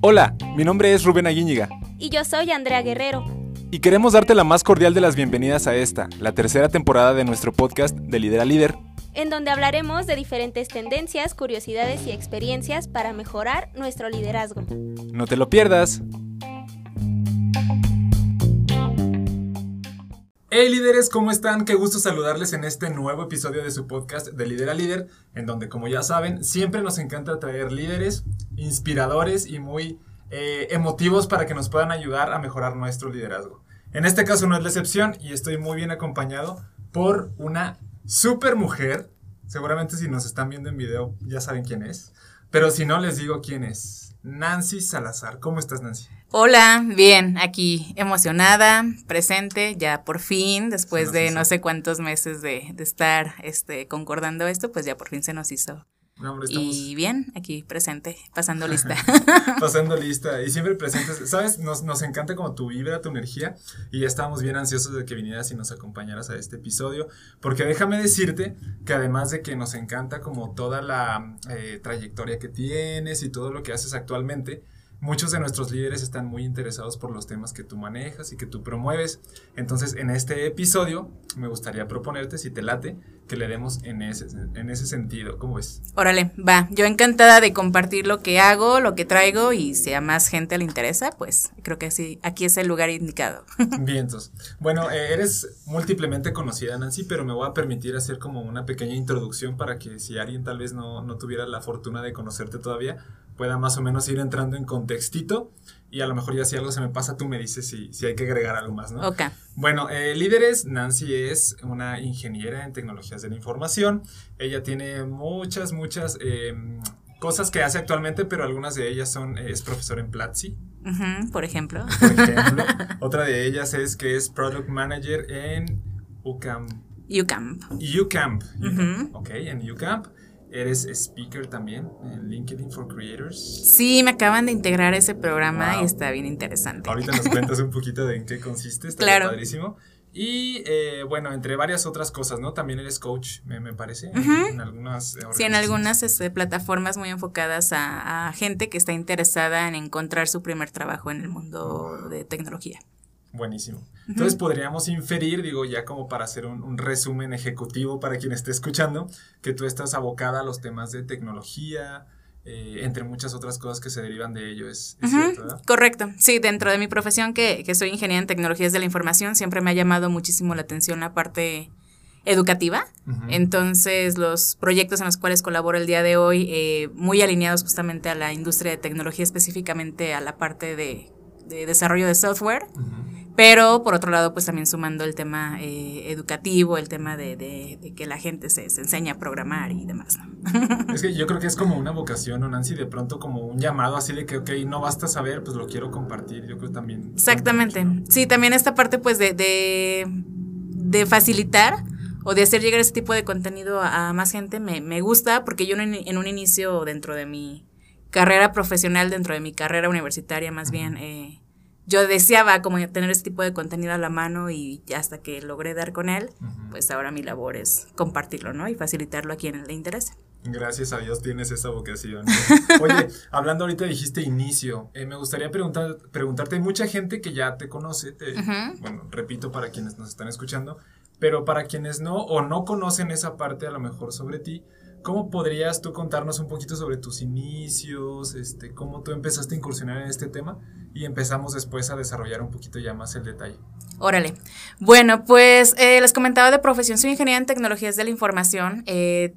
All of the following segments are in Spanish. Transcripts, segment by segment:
Hola, mi nombre es Rubén Aguíñiga. Y yo soy Andrea Guerrero. Y queremos darte la más cordial de las bienvenidas a esta, la tercera temporada de nuestro podcast de Líder a Líder. En donde hablaremos de diferentes tendencias, curiosidades y experiencias para mejorar nuestro liderazgo. No te lo pierdas. Hey líderes, ¿cómo están? Qué gusto saludarles en este nuevo episodio de su podcast de Líder a Líder, en donde como ya saben, siempre nos encanta traer líderes inspiradores y muy eh, emotivos para que nos puedan ayudar a mejorar nuestro liderazgo. En este caso no es la excepción y estoy muy bien acompañado por una super mujer. Seguramente si nos están viendo en video ya saben quién es, pero si no les digo quién es. Nancy Salazar. ¿Cómo estás, Nancy? Hola, bien, aquí emocionada, presente, ya por fin, después de no sé cuántos meses de, de, estar este, concordando esto, pues ya por fin se nos hizo. Y bien, aquí presente, pasando lista. pasando lista y siempre presentes. ¿Sabes? Nos, nos encanta como tu vibra, tu energía y ya estábamos bien ansiosos de que vinieras y nos acompañaras a este episodio, porque déjame decirte que además de que nos encanta como toda la eh, trayectoria que tienes y todo lo que haces actualmente, muchos de nuestros líderes están muy interesados por los temas que tú manejas y que tú promueves. Entonces, en este episodio me gustaría proponerte, si te late, que le demos en ese, en ese sentido. ¿Cómo ves? Órale, va. Yo encantada de compartir lo que hago, lo que traigo y si a más gente le interesa, pues creo que sí, aquí es el lugar indicado. Bien, entonces. Bueno, eh, eres múltiplemente conocida, Nancy, pero me voy a permitir hacer como una pequeña introducción para que si alguien tal vez no, no tuviera la fortuna de conocerte todavía, pueda más o menos ir entrando en contextito y a lo mejor ya si algo se me pasa tú me dices si, si hay que agregar algo más, ¿no? Ok. Bueno, eh, líderes, Nancy es una ingeniera en tecnologías de la información. Ella tiene muchas, muchas eh, cosas que hace actualmente, pero algunas de ellas son, es profesor en Platzi. por ejemplo. Por ejemplo. Otra de ellas es que es Product Manager en UCAMP. UCAMP. UCAMP. Ok, en UCAMP. Eres speaker también en LinkedIn for Creators. Sí, me acaban de integrar ese programa y está bien interesante. Ahorita nos cuentas un poquito de en qué consiste, está claro. padrísimo. Y eh, bueno, entre varias otras cosas, ¿no? También eres coach, me, me parece, en, algunas. Sí, en algunas este, plataformas muy enfocadas a, a, gente que está interesada en encontrar su primer trabajo en el mundo de tecnología. Buenísimo. Entonces podríamos inferir, digo, ya como para hacer un, un, resumen ejecutivo para quien esté escuchando, que tú estás abocada a los temas de tecnología, eh, entre muchas otras cosas que se derivan de ello, ¿es, es cierto, ¿verdad? Correcto. Sí, dentro de mi profesión, que, que soy ingeniera en tecnologías de la información, siempre me ha llamado muchísimo la atención la parte educativa. Uh -huh. Entonces, los proyectos en los cuales colaboro el día de hoy, eh, muy alineados justamente a la industria de tecnología, específicamente a la parte de, de desarrollo de software. Pero por otro lado, pues también sumando el tema eh, educativo, el tema de, de, de, que la gente se, se enseña a programar y demás, ¿no? Es que yo creo que es como una vocación, ¿no, Nancy? De pronto como un llamado así de que, ok, no basta saber, pues lo quiero compartir. Yo creo también. Exactamente. Sí, también esta parte, pues, de, de, de facilitar o de hacer llegar ese tipo de contenido a, a más gente me, me, gusta porque yo en, en, un inicio dentro de mi carrera profesional, dentro de mi carrera universitaria más bien, eh, yo deseaba como tener este tipo de contenido a la mano y hasta que logré dar con él, uh -huh. pues ahora mi labor es compartirlo, ¿no? Y facilitarlo a quien le interese. Gracias a Dios tienes esa vocación. Oye, hablando ahorita dijiste inicio, eh, me gustaría preguntar, preguntarte, hay mucha gente que ya te conoce, te, uh -huh. bueno, repito para quienes nos están escuchando, pero para quienes no o no conocen esa parte a lo mejor sobre ti, ¿Cómo podrías tú contarnos un poquito sobre tus inicios, este, cómo tú empezaste a incursionar en este tema y empezamos después a desarrollar un poquito ya más el detalle? Órale. Bueno, pues eh, les comentaba de profesión, soy ingeniera en tecnologías de la información. Eh,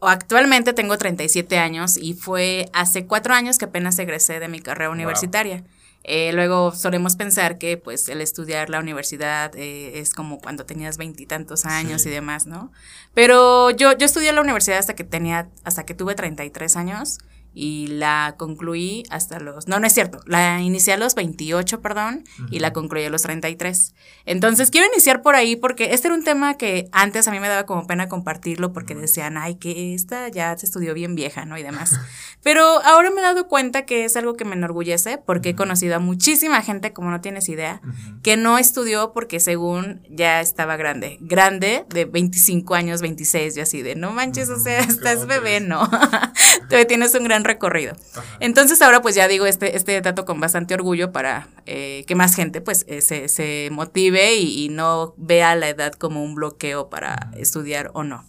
actualmente tengo 37 años y fue hace cuatro años que apenas egresé de mi carrera universitaria. Eh, luego solemos pensar que pues el estudiar la universidad eh, es como cuando tenías veintitantos años sí. y demás, ¿no? Pero yo, yo estudié la universidad hasta que tenía, hasta que tuve 33 años y la concluí hasta los, no, no es cierto, la inicié a los 28, perdón, y la concluí a los 33. Entonces, quiero iniciar por ahí porque este era un tema que antes a mí me daba como pena compartirlo porque decían, ay, que esta ya se estudió bien vieja, ¿no? Y demás. Pero ahora me he dado cuenta que es algo que me enorgullece porque he conocido a muchísima gente, como no tienes idea, que no estudió porque según ya estaba grande. Grande de 25 años, 26, y así de, no manches, o sea, estás bebé, no. Te tienes un gran recorrido. Entonces ahora pues ya digo este, este dato con bastante orgullo para eh, que más gente pues eh, se, se, motive y, no vea la edad como un bloqueo para estudiar o no.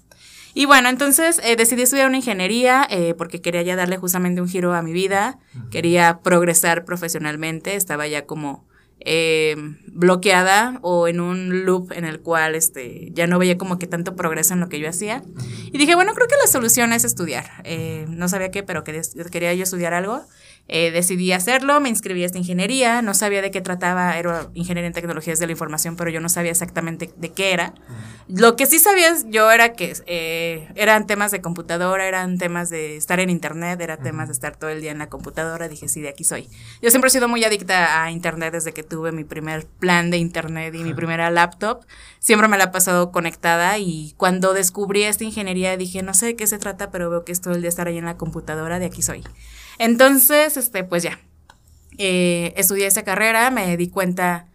Y bueno, entonces eh, decidí estudiar una ingeniería porque quería ya darle justamente un giro a mi vida, quería progresar profesionalmente, estaba ya como eh, bloqueada o en un loop en el cual este, ya no veía como que tanto progreso en lo que yo hacía. Y dije, bueno, creo que la solución es estudiar. Eh, no sabía qué, pero quería yo estudiar algo. Eh, decidí hacerlo, me inscribí a esta ingeniería, no sabía de qué trataba, era ingeniería en tecnologías de la información, pero yo no sabía exactamente de qué era. Lo que sí sabía yo era que eh, eran temas de computadora, eran temas de estar en internet, eran temas de estar todo el día en la computadora, dije, sí, de aquí soy. Yo siempre he sido muy adicta a internet desde que tuve mi primer plan de internet y mi primera laptop, siempre me la he pasado conectada y cuando descubrí esta ingeniería dije, no sé de qué se trata, pero veo que es todo el día estar ahí en la computadora, de aquí soy. Entonces, este, pues ya, eh, estudié esa carrera, me di cuenta,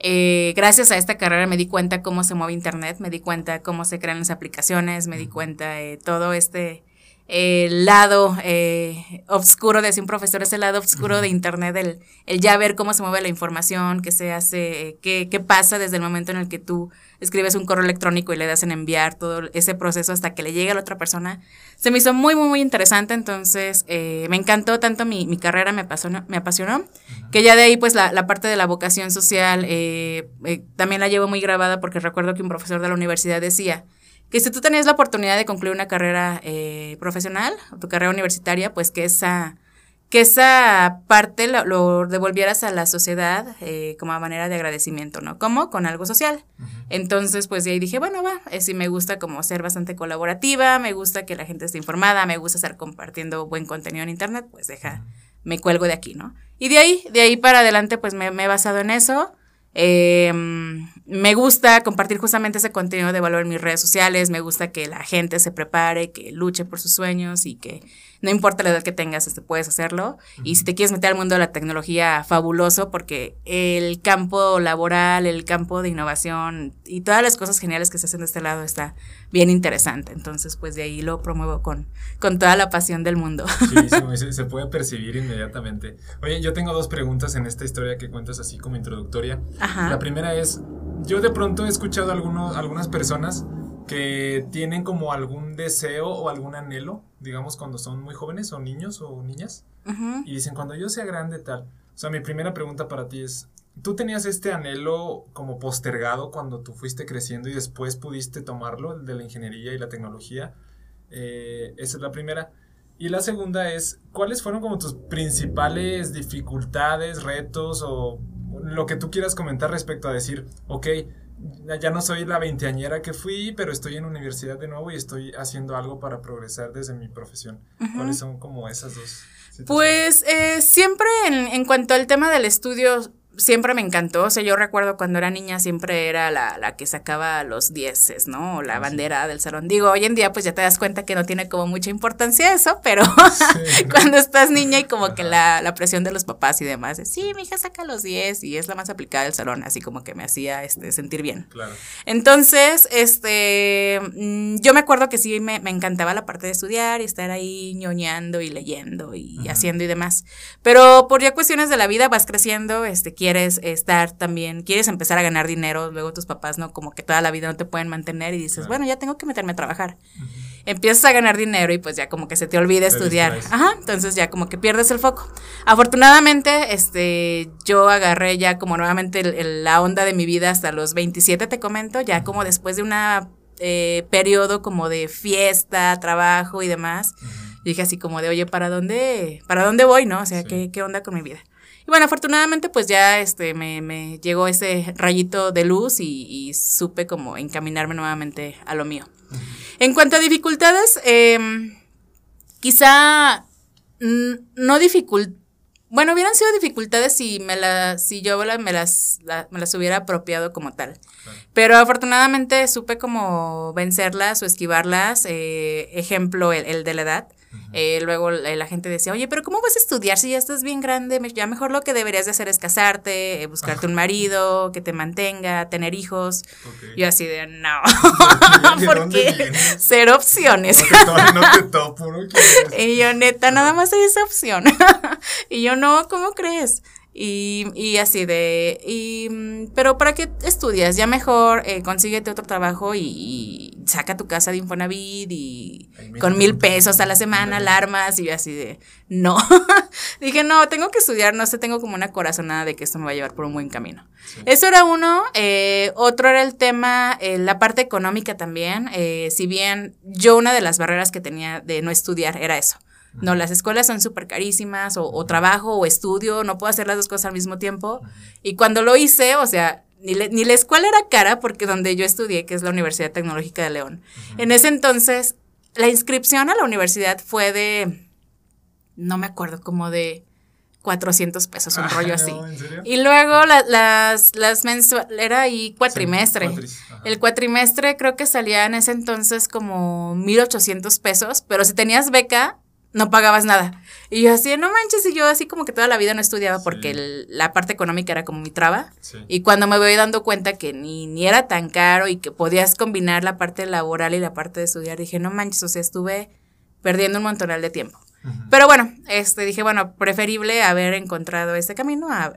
eh, gracias a esta carrera me di cuenta cómo se mueve Internet, me di cuenta cómo se crean las aplicaciones, me di cuenta de todo este el lado eh, oscuro, decía un profesor, ese lado oscuro de Internet, el, el, ya ver cómo se mueve la información, qué se hace, qué, qué pasa desde el momento en el que tú escribes un correo electrónico y le das en enviar todo ese proceso hasta que le llegue a la otra persona. Se me hizo muy, muy, muy interesante, entonces eh, me encantó tanto mi, mi, carrera, me apasionó, me apasionó que ya de ahí pues la, la parte de la vocación social eh, eh, también la llevo muy grabada porque recuerdo que un profesor de la universidad decía, que si tú tenías la oportunidad de concluir una carrera eh, profesional o tu carrera universitaria, pues que esa, que esa parte lo, devolvieras a la sociedad eh, como a manera de agradecimiento, ¿no? Como con algo social. Entonces, pues de ahí dije, bueno, va, eh, sí me gusta como ser bastante colaborativa, me gusta que la gente esté informada, me gusta estar compartiendo buen contenido en internet, pues deja, me cuelgo de aquí, ¿no? Y de ahí, de ahí para adelante, pues me, me he basado en eso. Eh, me gusta compartir justamente ese contenido de valor en mis redes sociales, me gusta que la gente se prepare, que luche por sus sueños y que no importa la edad que tengas, este, puedes hacerlo. Y si te quieres meter al mundo de la tecnología, fabuloso, porque el campo laboral, el campo de innovación y todas las cosas geniales que se hacen de este lado está bien interesante. Entonces, pues de ahí lo promuevo con, con toda la pasión del mundo. Sí, se, puede percibir inmediatamente. Oye, yo tengo dos preguntas en esta historia que cuentas así como introductoria. La primera es, yo de pronto he escuchado a algunos, algunas personas que tienen como algún deseo o algún anhelo, digamos cuando son muy jóvenes o niños o niñas, y dicen, cuando yo sea grande tal. O sea, mi primera pregunta para ti es, ¿tú tenías este anhelo como postergado cuando tú fuiste creciendo y después pudiste tomarlo, el de la ingeniería y la tecnología? Eh, esa es la primera. Y la segunda es, ¿cuáles fueron como tus principales dificultades, retos o lo que tú quieras comentar respecto a decir, ok, ya no soy la veinteañera que fui, pero estoy en universidad de nuevo y estoy haciendo algo para progresar desde mi profesión. ¿Cuáles son como esas dos? Pues eh, siempre en, en, cuanto al tema del estudio, siempre me encantó. O sea, yo recuerdo cuando era niña siempre era la, la que sacaba los dieces, ¿no? O la ah, bandera del salón. Digo, hoy en día pues ya te das cuenta que no tiene como mucha importancia eso, pero cuando estás niña y como que la, la, presión de los papás y demás, de, sí, mi hija saca los diez y es la más aplicada del salón, así como que me hacía este, sentir bien. Claro. Entonces, este, mm, yo me acuerdo que sí me, me, encantaba la parte de estudiar y estar ahí ñoñando y leyendo y haciendo y demás. Pero por ya cuestiones de la vida vas creciendo, este, quieres estar también, quieres empezar a ganar dinero, luego tus papás no, como que toda la vida no te pueden mantener y dices, bueno, ya tengo que meterme a trabajar. Empiezas a ganar dinero y pues ya como que se te olvida estudiar. Ajá, entonces ya como que pierdes el foco. Afortunadamente, este, yo agarré ya como nuevamente la onda de mi vida hasta los 27, te comento, ya como después de una eh, periodo como de fiesta, trabajo y demás. Dije así como de, oye, ¿para dónde, para dónde voy, no? O sea, ¿qué, ¿qué onda con mi vida? Bueno, afortunadamente pues ya este, me, me llegó ese rayito de luz y, supe como encaminarme nuevamente a lo mío. En cuanto a dificultades, em, quizá no dificult bueno, hubieran sido dificultades si me la, si yo me las, me las hubiera apropiado como tal. Pero afortunadamente supe como vencerlas o esquivarlas. Eh, ejemplo, el, el, de la edad. Eh, luego la, gente decía, oye, pero ¿cómo vas a estudiar si ya estás bien grande? Ya mejor lo que deberías de hacer es casarte, eh, buscarte un marido que te mantenga, tener hijos. Yo así de, no, porque ser opciones. no te topo, y yo, neta, nada más hay esa opción. y yo, no, ¿cómo crees? Y, y así de, y, mm, pero ¿para qué estudias? Ya mejor eh, consíguete otro trabajo y, saca tu casa de Infonavit y con mil pesos a la semana, alarmas y así de, no. Dije, no, tengo que estudiar, no sé, tengo como una corazonada de que esto me va a llevar por un buen camino. Eso era uno. Eh, otro era el tema, eh, la parte económica también. Eh, si bien yo una de las barreras que tenía de no estudiar era eso no, las escuelas son súper carísimas, o, trabajo o estudio, no puedo hacer las dos cosas al mismo tiempo. Y cuando lo hice, o sea, ni, ni, la escuela era cara, porque donde yo estudié, que es la Universidad Tecnológica de León, en ese entonces, la inscripción a la universidad fue de, no me acuerdo, como de 400 pesos, un rollo así. y luego las, las mensuales, era ahí cuatrimestre. el cuatrimestre creo que salía en ese entonces como 1800 pesos, pero si tenías beca, no pagabas nada. Y yo así, no manches, y yo así como que toda la vida no estudiaba porque la parte económica era como mi traba. Y cuando me voy dando cuenta que ni, ni era tan caro y que podías combinar la parte laboral y la parte de estudiar, dije, no manches, o sea, estuve perdiendo un montonal de tiempo. Pero bueno, este, dije, bueno, preferible haber encontrado este camino a,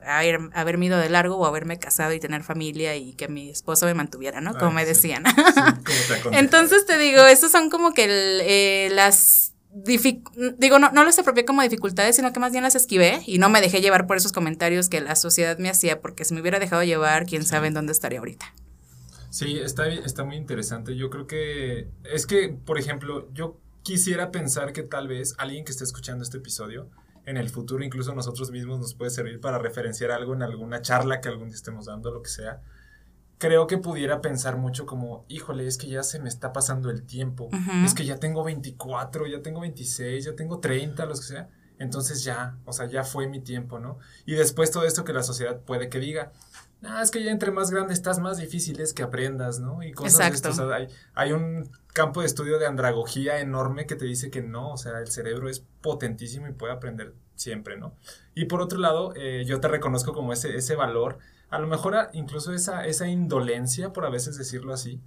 haberme ido de largo o haberme casado y tener familia y que mi esposo me mantuviera, ¿no? Como me decían. Entonces te digo, esos son como que eh, las digo, no, no las apropié como dificultades, sino que más bien las esquivé y no me dejé llevar por esos comentarios que la sociedad me hacía, porque si me hubiera dejado llevar, quién sabe en dónde estaría ahorita. Sí, está, está muy interesante. Yo creo que es que, por ejemplo, yo quisiera pensar que tal vez alguien que esté escuchando este episodio, en el futuro incluso nosotros mismos nos puede servir para referenciar algo en alguna charla que algún día estemos dando, lo que sea creo que pudiera pensar mucho como, híjole, es que ya se me está pasando el tiempo, es que ya tengo 24, ya tengo 26, ya tengo 30, los que sea, entonces ya, o sea, ya fue mi tiempo, ¿no? Y después todo esto que la sociedad puede que diga, ah, es que ya entre más grande estás, más difícil es que aprendas, ¿no? Y cosas Exacto. de esto, o sea, hay, hay un campo de estudio de andragogía enorme que te dice que no, o sea, el cerebro es potentísimo y puede aprender siempre, ¿no? Y por otro lado, eh, yo te reconozco como ese, ese valor a lo mejor incluso esa, esa indolencia, por a veces decirlo así,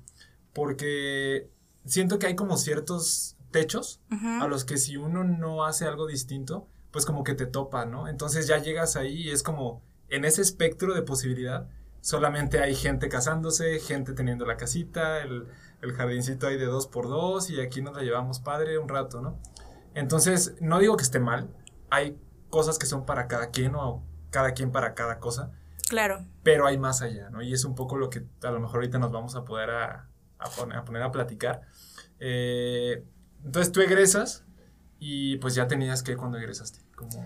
porque siento que hay como ciertos techos a los que si uno no hace algo distinto, pues como que te topa, ¿no? Entonces ya llegas ahí y es como en ese espectro de posibilidad, solamente hay gente casándose, gente teniendo la casita, el, el jardincito ahí de dos por dos y aquí nos la llevamos padre un rato, ¿no? Entonces, no digo que esté mal, hay cosas que son para cada quien o cada quien para cada cosa, Claro. Pero hay más allá, ¿no? Y es un poco lo que a lo mejor ahorita nos vamos a poder a, poner, a platicar. Eh, entonces tú egresas y pues ya tenías que cuando egresaste. Como...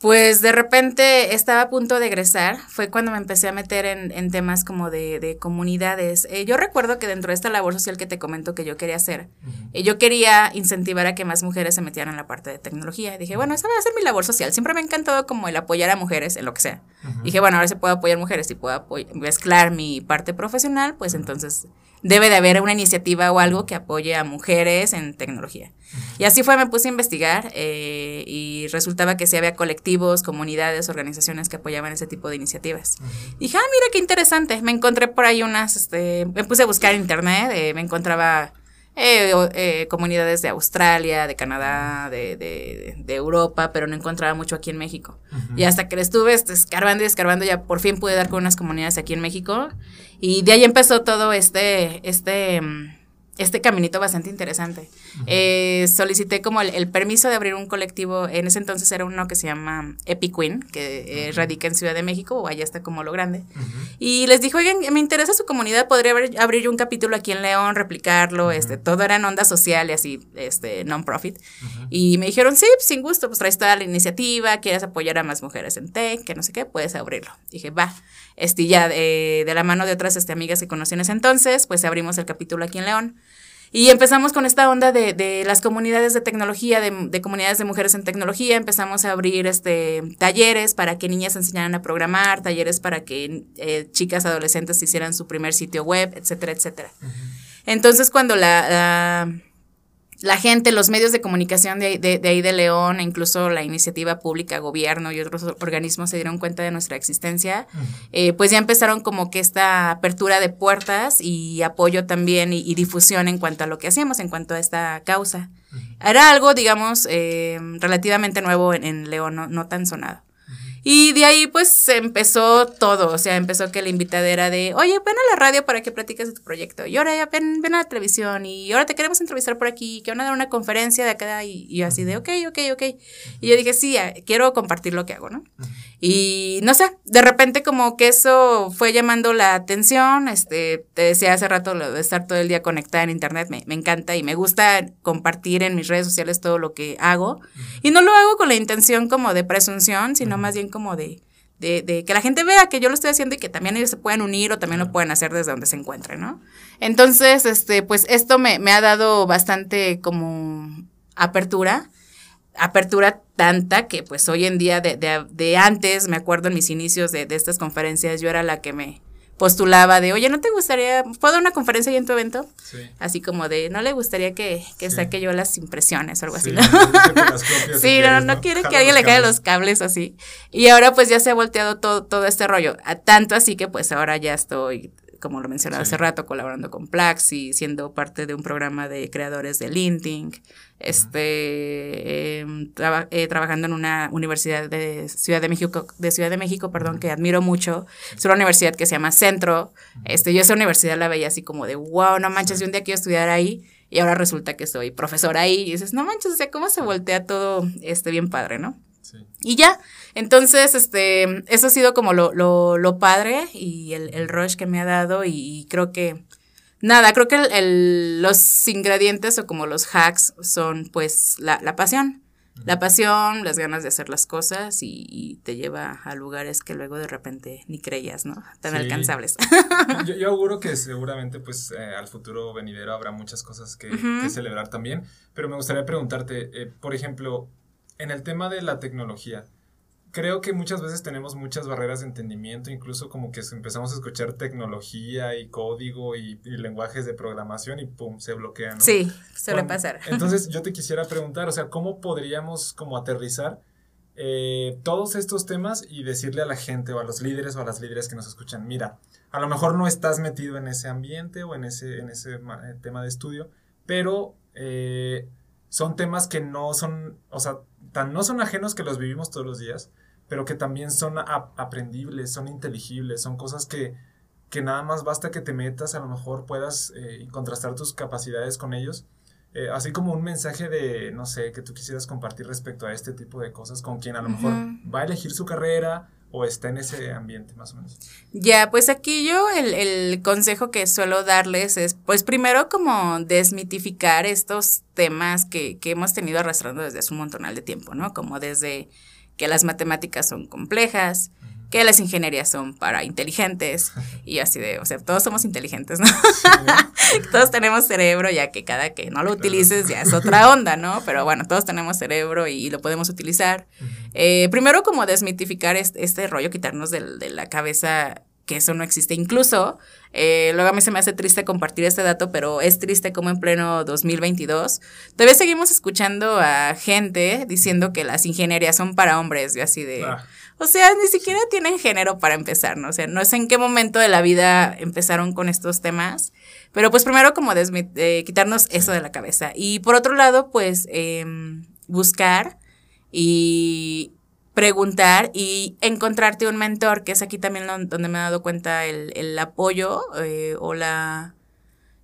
Pues de repente estaba a punto de egresar, fue cuando me empecé a meter en, temas como de, comunidades. Eh, yo recuerdo que dentro de esta labor social que te comento que yo quería hacer, eh, yo quería incentivar a que más mujeres se metieran en la parte de tecnología. Y dije, bueno, esa va a ser mi labor social. Siempre me ha encantado como el apoyar a mujeres en lo que sea. Dije, bueno, ahora se puede apoyar mujeres y puedo mezclar mi parte profesional, pues entonces debe de haber una iniciativa o algo que apoye a mujeres en tecnología. Y así fue, me puse a investigar eh, y resultaba que sí había colectivos, comunidades, organizaciones que apoyaban ese tipo de iniciativas. Dije, ah, mira qué interesante. Me encontré por ahí unas, este, me puse a buscar en internet, eh, me encontraba eh, eh, comunidades de Australia, de Canadá, de, de, de, Europa, pero no encontraba mucho aquí en México. Y hasta que le estuve escarbando y escarbando, ya por fin pude dar con unas comunidades aquí en México. Y de ahí empezó todo este, este, mm, este caminito bastante interesante. Eh, solicité como el, permiso de abrir un colectivo, en ese entonces era uno que se llama Epiqueen, que eh, radica en Ciudad de México, o allá está como lo grande. Y les dije, oigan, me interesa su comunidad, podría abrir, yo un capítulo aquí en León, replicarlo, este, todo era en onda social y así, este, non-profit. Y me dijeron, sí, sin gusto, pues traes toda la iniciativa, quieres apoyar a más mujeres en tech, que no sé qué, puedes abrirlo. Dije, va. Este, ya de la mano de otras este, amigas que conocí en ese entonces, pues abrimos el capítulo aquí en León. Y empezamos con esta onda de, de las comunidades de tecnología, de, de, comunidades de mujeres en tecnología. Empezamos a abrir este, talleres para que niñas enseñaran a programar, talleres para que eh, chicas adolescentes hicieran su primer sitio web, etcétera, etcétera. Entonces, cuando la, la la gente, los medios de comunicación de, de, ahí de León, incluso la iniciativa pública, gobierno y otros organismos se dieron cuenta de nuestra existencia, eh, pues ya empezaron como que esta apertura de puertas y apoyo también y, difusión en cuanto a lo que hacíamos, en cuanto a esta causa. Era algo, digamos, eh, relativamente nuevo en, en León, no, no tan sonado. Y de ahí pues empezó todo, o sea, empezó que la invitadera de, oye, ven a la radio para que platiques de tu proyecto, y ahora ya ven, ven a la televisión, y ahora te queremos entrevistar por aquí, que van a dar una conferencia de acá, y, y así de, ok, ok, ok. Y yo dije, sí, quiero compartir lo que hago, ¿no? Y no sé, de repente como que eso fue llamando la atención, este, te decía hace rato lo de estar todo el día conectada en internet, me, me encanta y me gusta compartir en mis redes sociales todo lo que hago. Y no lo hago con la intención como de presunción, sino más bien como de, de, de, que la gente vea que yo lo estoy haciendo y que también ellos se pueden unir o también lo pueden hacer desde donde se encuentren, ¿no? Entonces, este, pues esto me, me ha dado bastante como apertura apertura tanta que pues hoy en día de, de, de antes, me acuerdo en mis inicios de, de, estas conferencias, yo era la que me postulaba de, oye, ¿no te gustaría, puedo dar una conferencia ahí en tu evento? Sí. Así como de, ¿no le gustaría que, que sí. saque yo las impresiones o algo sí, así? ¿no? sí, no, no, quiere que alguien le caiga los cables así. Y ahora pues ya se ha volteado todo, todo este rollo, tanto así que pues ahora ya estoy como lo mencionaba sí. hace rato, colaborando con Plaxi, siendo parte de un programa de creadores de LinkedIn, este, eh, traba, eh, trabajando en una universidad de Ciudad de México, de Ciudad de México, perdón, que admiro mucho. Es una universidad que se llama Centro. Este, yo esa universidad la veía así como de, wow, no manches, yo un día quiero estudiar ahí. Y ahora resulta que soy profesora ahí. Y dices, no manches, o sea, cómo se voltea todo este bien padre, ¿no? Sí. Y ya, entonces, este, eso ha sido como lo, lo, lo padre y el, el, rush que me ha dado y, y creo que, nada, creo que el, el, los ingredientes o como los hacks son pues la, la pasión. La pasión, las ganas de hacer las cosas y, y, te lleva a lugares que luego de repente ni creías, ¿no? Tan sí. alcanzables. yo, yo, auguro que seguramente pues eh, al futuro venidero habrá muchas cosas que, uh -huh. que, celebrar también, pero me gustaría preguntarte, eh, por ejemplo, en el tema de la tecnología, creo que muchas veces tenemos muchas barreras de entendimiento, incluso como que empezamos a escuchar tecnología y código y, y lenguajes de programación y pum, se bloquea, ¿no? Sí, suele bueno, pasar. Entonces yo te quisiera preguntar, o sea, ¿cómo podríamos como aterrizar eh, todos estos temas y decirle a la gente o a los líderes o a las líderes que nos escuchan, mira, a lo mejor no estás metido en ese ambiente o en ese, en ese eh, tema de estudio, pero eh, son temas que no son, o sea, tan no son ajenos que los vivimos todos los días, pero que también son ap aprendibles, son inteligibles, son cosas que, que nada más basta que te metas, a lo mejor puedas eh, contrastar tus capacidades con ellos. Eh, así como un mensaje de, no sé, que tú quisieras compartir respecto a este tipo de cosas con quien a lo uh -huh. mejor va a elegir su carrera o está en ese ambiente más o menos. Ya, pues aquí yo el, el, consejo que suelo darles es, pues primero como desmitificar estos temas que, que hemos tenido arrastrando desde hace un montonal de tiempo, ¿no? Como desde que las matemáticas son complejas. Que las ingenierías son para inteligentes y así de, o sea, todos somos inteligentes, ¿no? Sí. todos tenemos cerebro, ya que cada que no lo utilices ya es otra onda, ¿no? Pero bueno, todos tenemos cerebro y, lo podemos utilizar. Uh -huh. eh, primero como desmitificar este, este rollo, quitarnos de, de la cabeza que eso no existe. Incluso, eh, luego a mí se me hace triste compartir este dato, pero es triste como en pleno 2022, todavía seguimos escuchando a gente diciendo que las ingenierías son para hombres, y así de... Ah. O sea, ni siquiera tienen género para empezar, ¿no? O sea, no sé en qué momento de la vida empezaron con estos temas, pero pues primero como eh, quitarnos eso de la cabeza. Y por otro lado, pues eh, buscar y preguntar y encontrarte un mentor, que es aquí también donde me he dado cuenta el, el apoyo eh, o la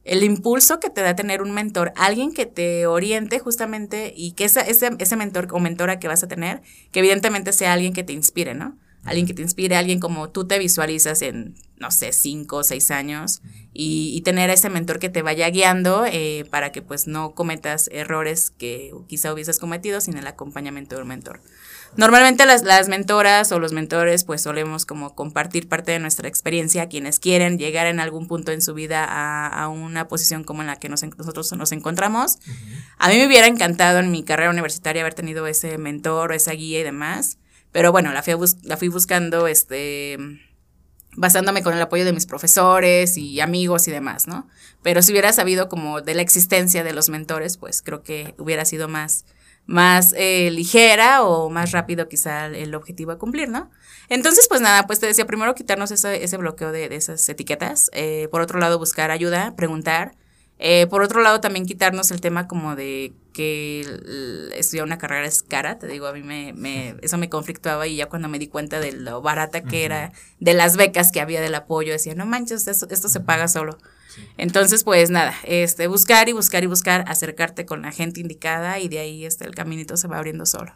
el impulso que te da tener un mentor, alguien que te oriente justamente y que esa, ese, ese mentor o mentora que vas a tener, que evidentemente sea alguien que te inspire, ¿no? alguien que te inspire, alguien como tú te visualizas en, no sé, cinco o seis años y, tener a ese mentor que te vaya guiando eh, para que pues no cometas errores que quizá hubieses cometido sin el acompañamiento del mentor. Normalmente las, las mentoras o los mentores pues solemos como compartir parte de nuestra experiencia a quienes quieren llegar en algún punto en su vida a, una posición como en la que nosotros nos encontramos. A mí me hubiera encantado en mi carrera universitaria haber tenido ese mentor o esa guía y demás, pero bueno, la fui, la fui buscando este basándome con el apoyo de mis profesores y amigos y demás, ¿no? Pero si hubiera sabido como de la existencia de los mentores, pues creo que hubiera sido más más eh, ligera o más rápido quizá el objetivo a cumplir, ¿no? Entonces, pues nada, pues te decía, primero quitarnos ese, ese bloqueo de, de esas etiquetas, eh, por otro lado buscar ayuda, preguntar, eh, por otro lado también quitarnos el tema como de que estudiar una carrera es cara, te digo, a mí me, me, eso me conflictuaba y ya cuando me di cuenta de lo barata que era, de las becas que había del apoyo, decía, no manches, esto, esto se paga solo. Entonces, pues nada, este, buscar y buscar y buscar, acercarte con la gente indicada y de ahí este, el caminito se va abriendo solo.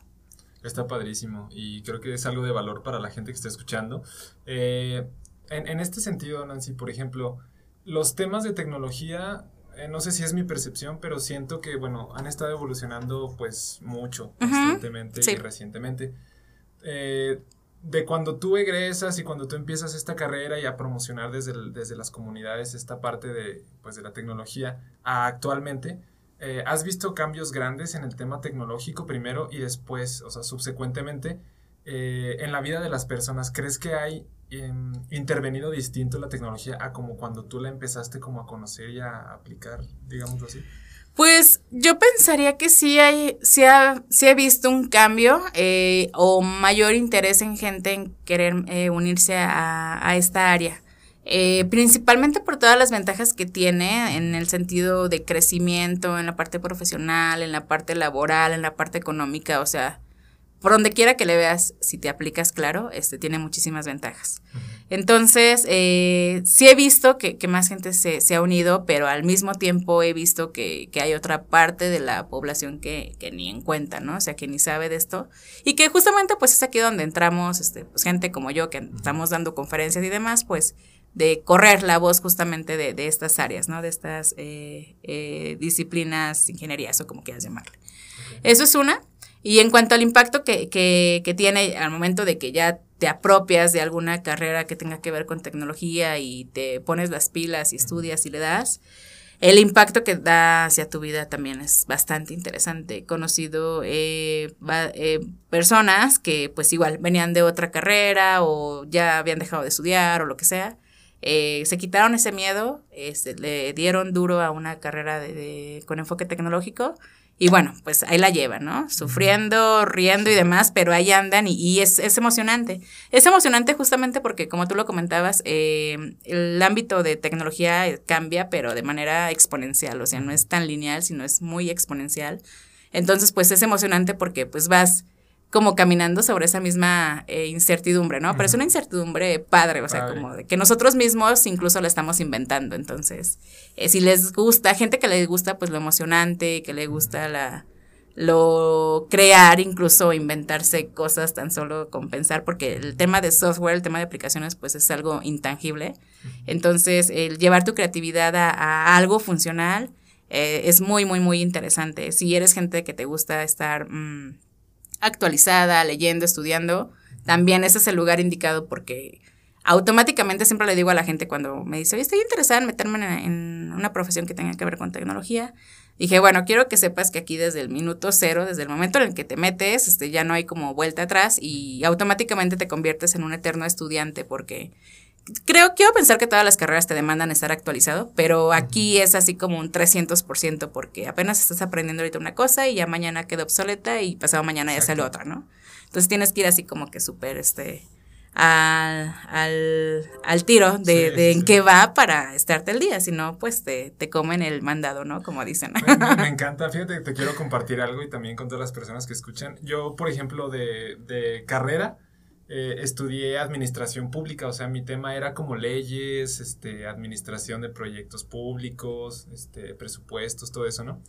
Está padrísimo y creo que es algo de valor para la gente que está escuchando. Eh, en, en, este sentido, Nancy, por ejemplo, los temas de tecnología, eh, no sé si es mi percepción, pero siento que, bueno, han estado evolucionando pues mucho, constantemente y recientemente. Eh, de cuando tú egresas y cuando tú empiezas esta carrera y a promocionar desde, desde las comunidades esta parte de, pues, de la tecnología a actualmente, eh, ¿has visto cambios grandes en el tema tecnológico primero y después, o sea, subsecuentemente, eh, en la vida de las personas? ¿Crees que hay em, intervenido distinto la tecnología a como cuando tú la empezaste como a conocer y a aplicar, digamos así? Pues yo pensaría que sí hay, sí, ha, he visto un cambio eh, o mayor interés en gente en querer eh, unirse a, esta área. Eh, principalmente por todas las ventajas que tiene en el sentido de crecimiento, en la parte profesional, en la parte laboral, en la parte económica, o sea, por donde quiera que le veas, si te aplicas claro, este tiene muchísimas ventajas. Entonces, eh, sí he visto que, más gente se, se, ha unido, pero al mismo tiempo he visto que, que hay otra parte de la población que, que, ni en cuenta, ¿no? O sea, que ni sabe de esto. Y que justamente pues es aquí donde entramos, este, pues gente como yo, que estamos dando conferencias y demás, pues de correr la voz justamente de, de estas áreas, ¿no? De estas eh, eh, disciplinas, ingenierías o como quieras llamarle. Eso es una. Y en cuanto al impacto que, que, que, tiene al momento de que ya te apropias de alguna carrera que tenga que ver con tecnología y te pones las pilas y estudias y le das, el impacto que da hacia tu vida también es bastante interesante. He conocido eh, eh, personas que pues igual venían de otra carrera o ya habían dejado de estudiar o lo que sea. Eh, se quitaron ese miedo, este, le dieron duro a una carrera de, con enfoque tecnológico y bueno, pues ahí la llevan, ¿no? Sufriendo, riendo y demás, pero ahí andan y, es, es, emocionante. Es emocionante justamente porque, como tú lo comentabas, eh, el ámbito de tecnología cambia, pero de manera exponencial, o sea, no es tan lineal, sino es muy exponencial. Entonces, pues es emocionante porque pues vas como caminando sobre esa misma eh, incertidumbre, ¿no? Pero es una incertidumbre padre, o sea, como de que nosotros mismos incluso la estamos inventando. Entonces, eh, si les gusta, gente que les gusta pues lo emocionante, que le gusta la lo crear, incluso inventarse cosas tan solo con pensar, porque el tema de software, el tema de aplicaciones, pues es algo intangible. Entonces, el llevar tu creatividad a, algo funcional eh, es muy, muy, muy interesante. Si eres gente que te gusta estar... Mm, actualizada, leyendo, estudiando, también ese es el lugar indicado porque automáticamente siempre le digo a la gente cuando me dice, estoy interesada en meterme en, una profesión que tenga que ver con tecnología. Dije, bueno, quiero que sepas que aquí desde el minuto cero, desde el momento en el que te metes, este, ya no hay como vuelta atrás y automáticamente te conviertes en un eterno estudiante porque creo, quiero pensar que todas las carreras te demandan estar actualizado, pero aquí es así como un 300% porque apenas estás aprendiendo ahorita una cosa y ya mañana queda obsoleta y pasado mañana ya sale otra, ¿no? Entonces tienes que ir así como que súper, este, al, al, tiro de, en qué va para estarte el día, si no, pues te, te comen el mandado, ¿no? Como dicen. Me, me, encanta, fíjate, te quiero compartir algo y también con todas las personas que escuchan. Yo, por ejemplo, de, de carrera, eh, estudié administración pública, o sea, mi tema era como leyes, este, administración de proyectos públicos, este, presupuestos, todo eso, ¿no?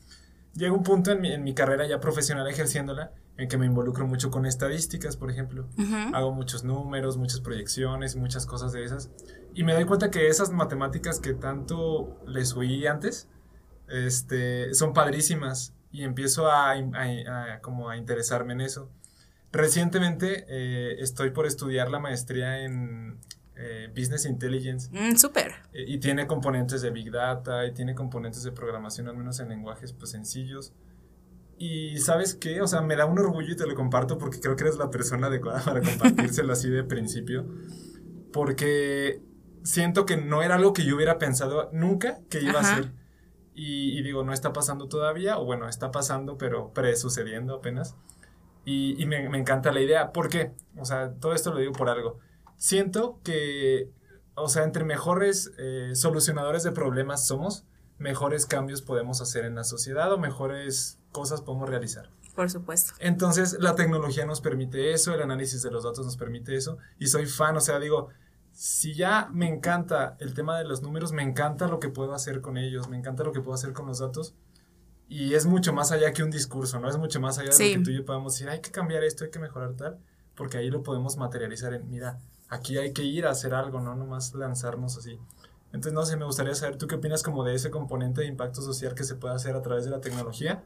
llega un punto en mi, en mi carrera ya profesional ejerciéndola en que me involucro mucho con estadísticas, por ejemplo. Hago muchos números, muchas proyecciones, muchas cosas de esas. Y me doy cuenta que esas matemáticas que tanto les oí antes, este, son padrísimas. Y empiezo a, como a interesarme en eso. Recientemente eh, estoy por estudiar la maestría en eh, Business Intelligence. Mm, Súper. Eh, y tiene componentes de Big Data y tiene componentes de programación, al menos en lenguajes pues, sencillos. Y sabes qué, o sea, me da un orgullo y te lo comparto porque creo que eres la persona adecuada para compartírselo así de principio. Porque siento que no era algo que yo hubiera pensado nunca que iba a ser. Y, digo, no está pasando todavía, o bueno, está pasando, pero pre-sucediendo apenas. Y, me, encanta la idea. ¿Por qué? O sea, todo esto lo digo por algo. Siento que, o sea, entre mejores eh, solucionadores de problemas somos, mejores cambios podemos hacer en la sociedad o mejores cosas podemos realizar. Por supuesto. Entonces, la tecnología nos permite eso, el análisis de los datos nos permite eso, y soy fan, o sea, digo, si ya me encanta el tema de los números, me encanta lo que puedo hacer con ellos, me encanta lo que puedo hacer con los datos, y es mucho más allá que un discurso, ¿no? Es mucho más allá de lo que tú y yo podamos decir, hay que cambiar esto, hay que mejorar tal, porque ahí lo podemos materializar en, mira, aquí hay que ir a hacer algo, no nomás lanzarnos así. Entonces, no sé, me gustaría saber, ¿tú qué opinas como de ese componente de impacto social que se puede hacer a través de la tecnología?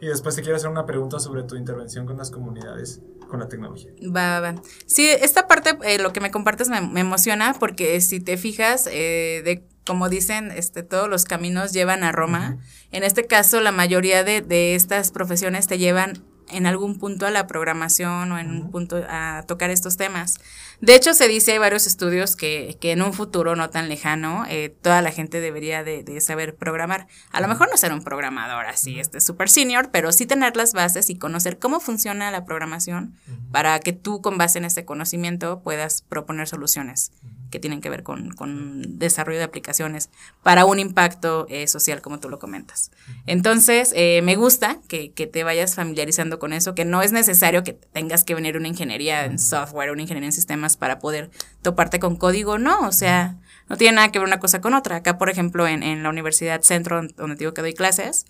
Y después te quiero hacer una pregunta sobre tu intervención con las comunidades con la tecnología. Va, va. Sí, esta parte, eh, lo que me compartes me, emociona porque si te fijas, eh, de como dicen, este, todos los caminos llevan a Roma. En este caso, la mayoría de, de estas profesiones te llevan en algún punto a la programación o en un punto a tocar estos temas. De hecho, se dice, hay varios estudios que, que en un futuro no tan lejano, eh, toda la gente debería de, de, saber programar. A lo mejor no ser un programador así, este super senior, pero sí tener las bases y conocer cómo funciona la programación para que tú con base en este conocimiento puedas proponer soluciones que tienen que ver con, con desarrollo de aplicaciones para un impacto eh, social, como tú lo comentas. Entonces, eh, me gusta que, que, te vayas familiarizando con eso, que no es necesario que tengas que venir una ingeniería en software, una ingeniería en sistemas para poder toparte con código, no, o sea, no tiene nada que ver una cosa con otra. Acá, por ejemplo, en, en la Universidad Centro, donde digo que doy clases,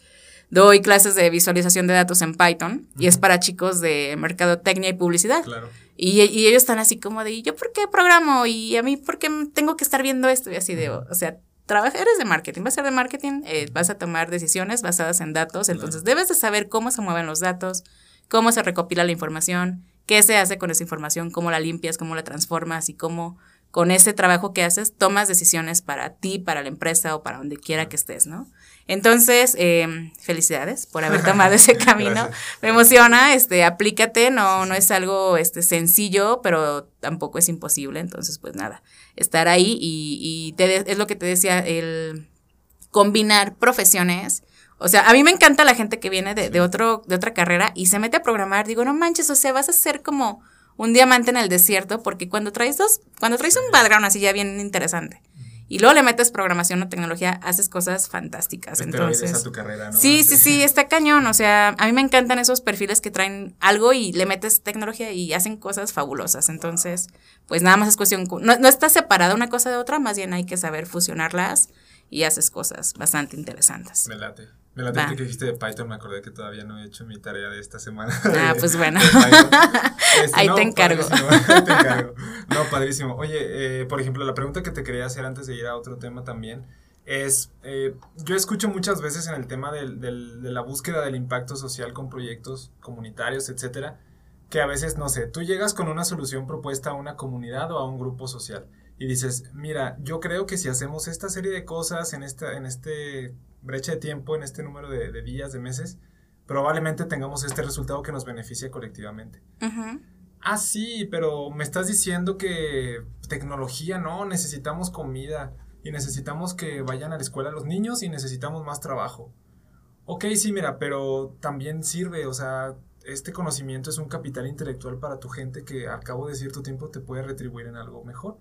doy clases de visualización de datos en Python y es para chicos de mercadotecnia y publicidad. Claro. Y, y, ellos están así como de, ¿yo por qué programo? Y a mí, ¿por qué tengo que estar viendo esto? Y así de, o sea, trabajas, eres de marketing, vas a ser de marketing, eh, vas a tomar decisiones basadas en datos, entonces debes de saber cómo se mueven los datos, cómo se recopila la información, qué se hace con esa información, cómo la limpias, cómo la transformas y cómo con ese trabajo que haces tomas decisiones para ti, para la empresa o para donde quiera que estés, ¿no? Entonces, eh, felicidades por haber tomado ese camino. Me emociona, este, aplícate, no, no es algo este, sencillo, pero tampoco es imposible. Entonces, pues nada, estar ahí y, y te es lo que te decía, el combinar profesiones. O sea, a mí me encanta la gente que viene de, de, otro, de otra carrera y se mete a programar. Digo, no manches, o sea, vas a ser como un diamante en el desierto, porque cuando traes dos, cuando traes un background así ya bien interesante y luego le metes programación o tecnología, haces cosas fantásticas. Entonces, a tu carrera, ¿no? Sí, sí, sí, está cañón. O sea, a mí me encantan esos perfiles que traen algo y le metes tecnología y hacen cosas fabulosas. Entonces, pues nada más es cuestión, no, no está separada una cosa de otra, más bien hay que saber fusionarlas y haces cosas bastante interesantes. Me late. Me la que dijiste de Python, me acordé que todavía no he hecho mi tarea de esta semana. Ah, pues bueno. Este, ahí, te encargo. ahí te encargo. No, padrísimo. Oye, eh, por ejemplo, la pregunta que te quería hacer antes de ir a otro tema también es, eh, yo escucho muchas veces en el tema del, del, de la búsqueda del impacto social con proyectos comunitarios, etcétera, que a veces, no sé, tú llegas con una solución propuesta a una comunidad o a un grupo social y dices, mira, yo creo que si hacemos esta serie de cosas en, esta, en este brecha de tiempo, en este número de, días, de meses, probablemente tengamos este resultado que nos beneficie colectivamente. Ah, sí, pero me estás diciendo que tecnología, no, necesitamos comida y necesitamos que vayan a la escuela los niños y necesitamos más trabajo. Ok, sí, mira, pero también sirve, o sea, este conocimiento es un capital intelectual para tu gente que al cabo de cierto tiempo te puede retribuir en algo mejor.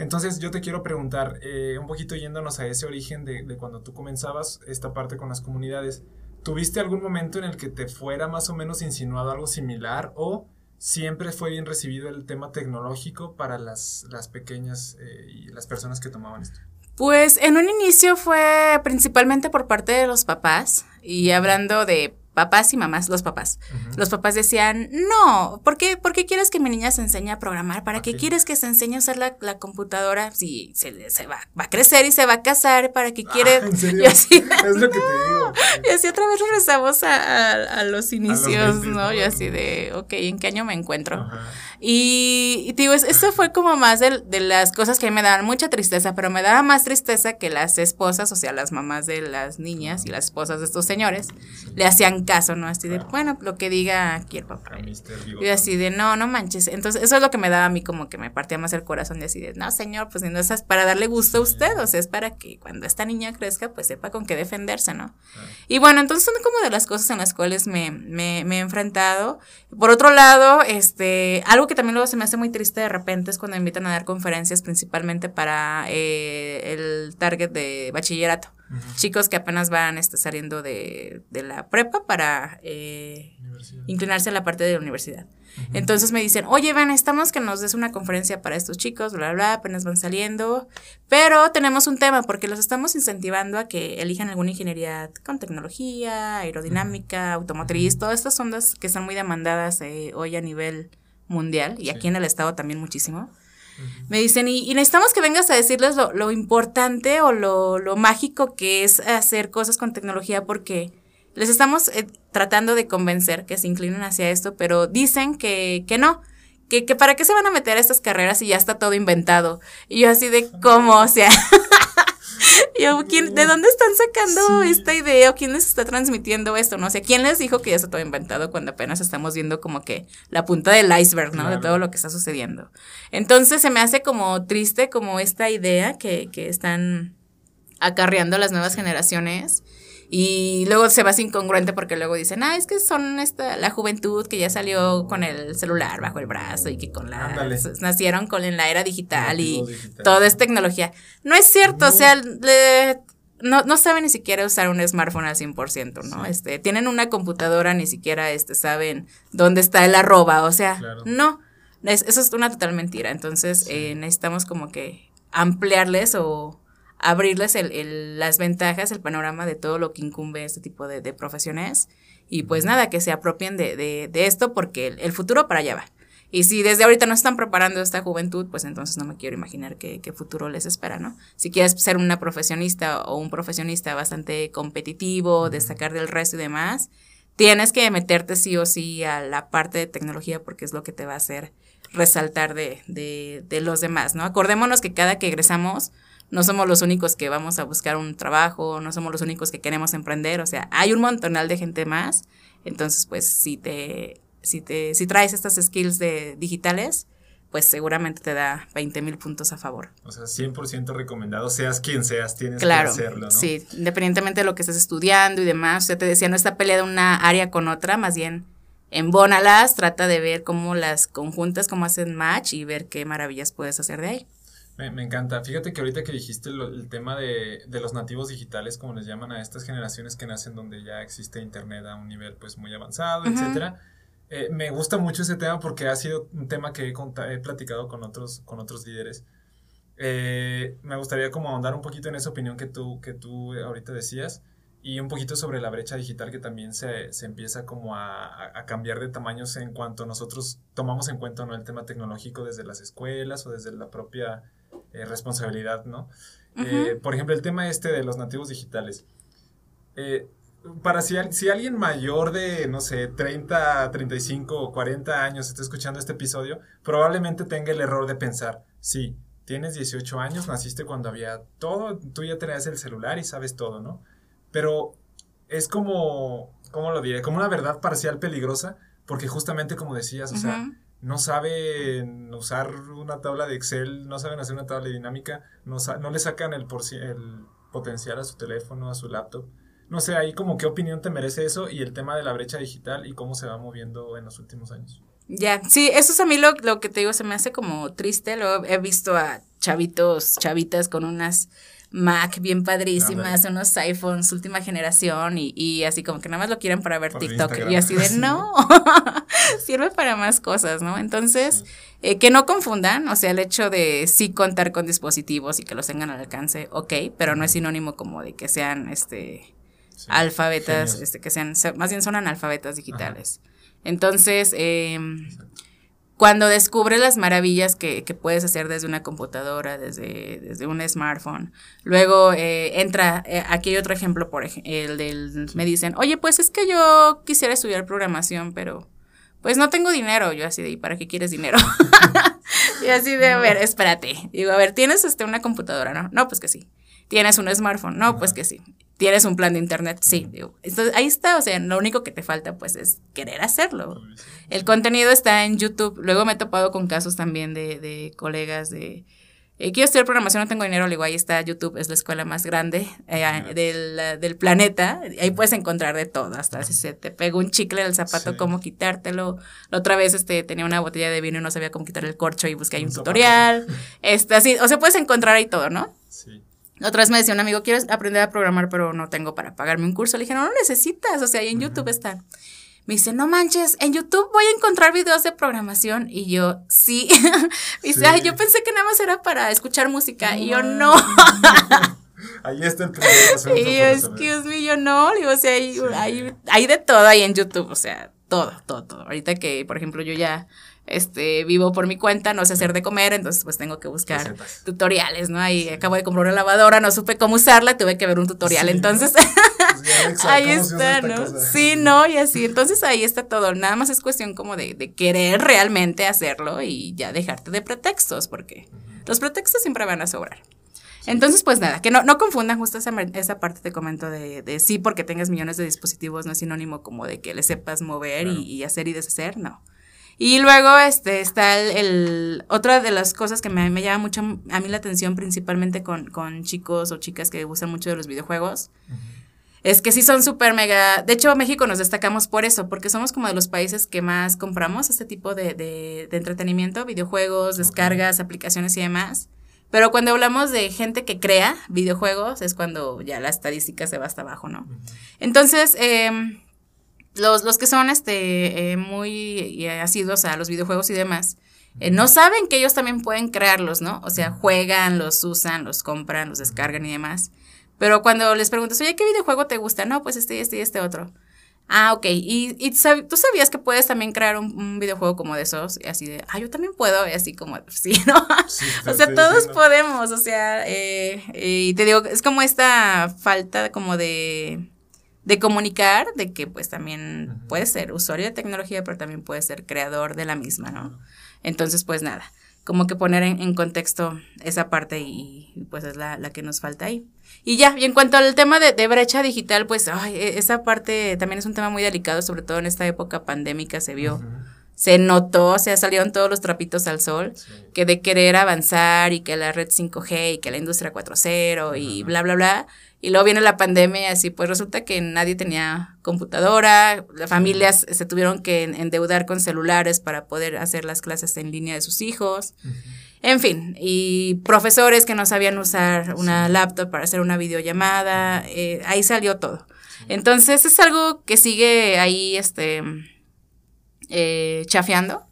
Entonces yo te quiero preguntar, eh, un poquito yéndonos a ese origen de, cuando tú comenzabas esta parte con las comunidades, ¿tuviste algún momento en el que te fuera más o menos insinuado algo similar o siempre fue bien recibido el tema tecnológico para las, las pequeñas eh, y las personas que tomaban esto? Pues en un inicio fue principalmente por parte de los papás y hablando de papás y mamás, los papás. Los papás decían, no, ¿por qué, ¿por qué quieres que mi niña se enseñe a programar? ¿Para qué quieres que se enseñe a usar la, la computadora? Si se, se va, va, a crecer y se va a casar, ¿para qué quiere? Ah, ¿en serio? así, es lo que te digo. Y así otra vez regresamos a, a, los inicios, ¿no? Y así de, ok, ¿en qué año me encuentro? Y, digo, eso fue como más de, de, las cosas que me daban mucha tristeza, pero me daba más tristeza que las esposas, o sea, las mamás de las niñas y las esposas de estos señores, le hacían caso, ¿no? Así de, bueno, lo que diga aquí el papá. Y así de, no, no manches. Entonces, eso es lo que me daba a mí como que me partía más el corazón de así de, no, señor, pues no es para darle gusto a usted, o sea, es para que cuando esta niña crezca, pues sepa con qué defenderse, ¿no? Y bueno, entonces son como de las cosas en las cuales me, me, me he enfrentado. Por otro lado, este, algo que también luego se me hace muy triste de repente es cuando me invitan a dar conferencias principalmente para eh, el target de bachillerato. Chicos que apenas van este, saliendo de, de la prepa para eh, inclinarse a la parte de la universidad. Entonces me dicen, oye, Van, estamos que nos des una conferencia para estos chicos, bla, bla, bla, apenas van saliendo, pero tenemos un tema porque los estamos incentivando a que elijan alguna ingeniería con tecnología, aerodinámica, automotriz, todas estas ondas que están muy demandadas eh, hoy a nivel mundial y aquí en el estado también muchísimo. Me dicen, y, necesitamos que vengas a decirles lo, lo importante o lo, lo, mágico que es hacer cosas con tecnología porque les estamos eh, tratando de convencer que se inclinen hacia esto, pero dicen que, que no, que, que para qué se van a meter a estas carreras si ya está todo inventado. Y yo así de, ¿cómo? O sea... Yo, ¿quién, ¿de dónde están sacando esta idea o quién les está transmitiendo esto? No sé, ¿quién les dijo que ya está todo inventado cuando apenas estamos viendo como que la punta del iceberg, ¿no? De todo lo que está sucediendo. Entonces se me hace como triste como esta idea que, que están acarreando las nuevas generaciones y luego se va así incongruente porque luego dicen, ah, es que son esta, la juventud que ya salió con el celular bajo el brazo y que con la... Nacieron con la era digital y todo es tecnología. No es cierto, o sea, no, no saben ni siquiera usar un smartphone al 100%, ¿no? Este, tienen una computadora, ni siquiera este, saben dónde está el arroba, o sea, no. eso es una total mentira. Entonces, eh, necesitamos como que ampliarles o abrirles el, las ventajas, el panorama de todo lo que incumbe este tipo de, profesiones. Y pues nada, que se apropien de, de, esto porque el, futuro para allá va. Y si desde ahorita no están preparando esta juventud, pues entonces no me quiero imaginar qué, qué, futuro les espera, ¿no? Si quieres ser una profesionista o un profesionista bastante competitivo, destacar del resto y demás, tienes que meterte sí o sí a la parte de tecnología porque es lo que te va a hacer resaltar de, de, de los demás, ¿no? Acordémonos que cada que egresamos, no somos los únicos que vamos a buscar un trabajo, no somos los únicos que queremos emprender, o sea, hay un montonal de gente más. Entonces, pues si te si te si traes estas skills de digitales, pues seguramente te da 20 mil puntos a favor. O sea, 100% recomendado, seas quien seas, tienes que hacerlo, ¿no? Sí, independientemente de lo que estés estudiando y demás. O sea, te decía, no está peleada una área con otra, más bien embónalas, trata de ver cómo las conjuntas, cómo hacen match y ver qué maravillas puedes hacer de ahí. Me, encanta. Fíjate que ahorita que dijiste el tema de, de, los nativos digitales, como les llaman a estas generaciones que nacen donde ya existe internet a un nivel pues muy avanzado, etcétera. Eh, me gusta mucho ese tema porque ha sido un tema que he, he platicado con otros, con otros líderes. Eh, me gustaría como ahondar un poquito en esa opinión que tú, que tú ahorita decías y un poquito sobre la brecha digital que también se, se empieza como a, a, cambiar de tamaños en cuanto nosotros tomamos en cuenta ¿no? el tema tecnológico desde las escuelas o desde la propia eh, responsabilidad, ¿no? Eh, por ejemplo, el tema este de los nativos digitales. Eh, para si, si, alguien mayor de, no sé, 30, 35 o 40 años está escuchando este episodio, probablemente tenga el error de pensar, sí, tienes 18 años, naciste cuando había todo, tú ya tenías el celular y sabes todo, ¿no? Pero es como, ¿cómo lo diré? Como una verdad parcial peligrosa, porque justamente como decías, o sea, no saben usar una tabla de Excel, no saben hacer una tabla dinámica, no, no le sacan el, el potencial a su teléfono, a su laptop. No sé, ahí como qué opinión te merece eso y el tema de la brecha digital y cómo se va moviendo en los últimos años. Ya, sí, eso es a mí lo, lo que te digo, se me hace como triste, lo he visto a chavitos, chavitas con unas Mac bien padrísimas, unos iPhones última generación y, y, así como que nada más lo quieren para ver TikTok. Y así de no. sirve para más cosas, ¿no? Entonces, eh, que no confundan, o sea, el hecho de sí contar con dispositivos y que los tengan al alcance, ok, pero no es sinónimo como de que sean, este, alfabetas, este, que sean, más bien son analfabetas digitales. Entonces, eh, cuando descubres las maravillas que, que, puedes hacer desde una computadora, desde, desde un smartphone, luego eh, entra, eh, aquí hay otro ejemplo, por ejemplo, el del, me dicen, oye, pues es que yo quisiera estudiar programación, pero pues no tengo dinero, yo así de, ¿y para qué quieres dinero? y así de, a ver, espérate, digo, a ver, ¿tienes este, una computadora? No, no, pues que sí. ¿Tienes un smartphone? No, pues que sí. ¿Tienes un plan de internet? Sí. Digo, entonces, ahí está, o sea, lo único que te falta pues es querer hacerlo. El contenido está en YouTube. Luego me he topado con casos también de, de colegas de... Eh, quiero estudiar programación, no tengo dinero, le digo, ahí está YouTube, es la escuela más grande eh, del, del, planeta. Ahí puedes encontrar de todo, hasta si se te pega un chicle del zapato, cómo quitártelo. La otra vez este, tenía una botella de vino y no sabía cómo quitar el corcho y busqué ahí un, un tutorial. Este, así, o sea, puedes encontrar ahí todo, ¿no? Sí. Otra vez me decía un amigo, quiero aprender a programar, pero no tengo para pagarme un curso. Le dije, no, no necesitas, o sea, ahí en YouTube están. Me dice, no manches, en YouTube voy a encontrar videos de programación. Y yo, sí. me dice, ay, yo pensé que nada más era para escuchar música. y yo, no. Ahí está el primer Y yo, excuse me, yo no. Digo, o sea, hay, hay, hay de todo ahí en YouTube, o sea, todo, todo, todo. Ahorita que, por ejemplo, yo ya este, vivo por mi cuenta, no sé hacer de comer, entonces pues tengo que buscar tutoriales, ¿no? Ahí acabo de comprar una lavadora, no supe cómo usarla, tuve que ver un tutorial, entonces pues ahí está, ¿no? Sí, no, y así, entonces ahí está todo, nada más es cuestión como de, de querer realmente hacerlo y ya dejarte de pretextos, porque los pretextos siempre van a sobrar. Entonces, pues nada, que no, no confundan justo esa, esa parte te comento de, de, sí porque tengas millones de dispositivos no es sinónimo como de que le sepas mover y, y, hacer y deshacer, no. Y luego este, está el, otra de las cosas que me, me, llama mucho a mí la atención, principalmente con, con chicos o chicas que gustan mucho de los videojuegos. Es que sí son súper mega. De hecho, México nos destacamos por eso, porque somos como de los países que más compramos este tipo de, de, de entretenimiento, videojuegos, descargas, aplicaciones y demás. Pero cuando hablamos de gente que crea videojuegos, es cuando ya la estadística se va hasta abajo, ¿no? Entonces, eh, los, los que son este, eh, muy asiduos a los videojuegos y demás, eh, no saben que ellos también pueden crearlos, ¿no? O sea, juegan, los usan, los compran, los descargan y demás. Pero cuando les preguntas, oye, ¿qué videojuego te gusta? No, pues este, este y este otro. Ah, ok. ¿Y, y tú sabías que puedes también crear un, videojuego como de esos? Y así de, ah, yo también puedo. Y así como, sí, ¿no? o sea, todos podemos. O sea, eh, y te digo, es como esta falta como de de comunicar, de que pues también puede ser usuario de tecnología, pero también puede ser creador de la misma, ¿no? Entonces, pues nada, como que poner en, contexto esa parte y, pues es la, la, que nos falta ahí. Y ya, y en cuanto al tema de, brecha digital, pues ay, e, esa parte también es un tema muy delicado, sobre todo en esta época pandémica se vio. Se notó, o sea, salieron todos los trapitos al sol, que de querer avanzar y que la red 5G y que la industria 4.0 y bla, bla, bla, y luego viene la pandemia y así, pues resulta que nadie tenía computadora, las familias se tuvieron que endeudar con celulares para poder hacer las clases en línea de sus hijos. En fin, y profesores que no sabían usar una laptop para hacer una videollamada, eh, ahí salió todo. Entonces es algo que sigue ahí, este, eh, chafeando.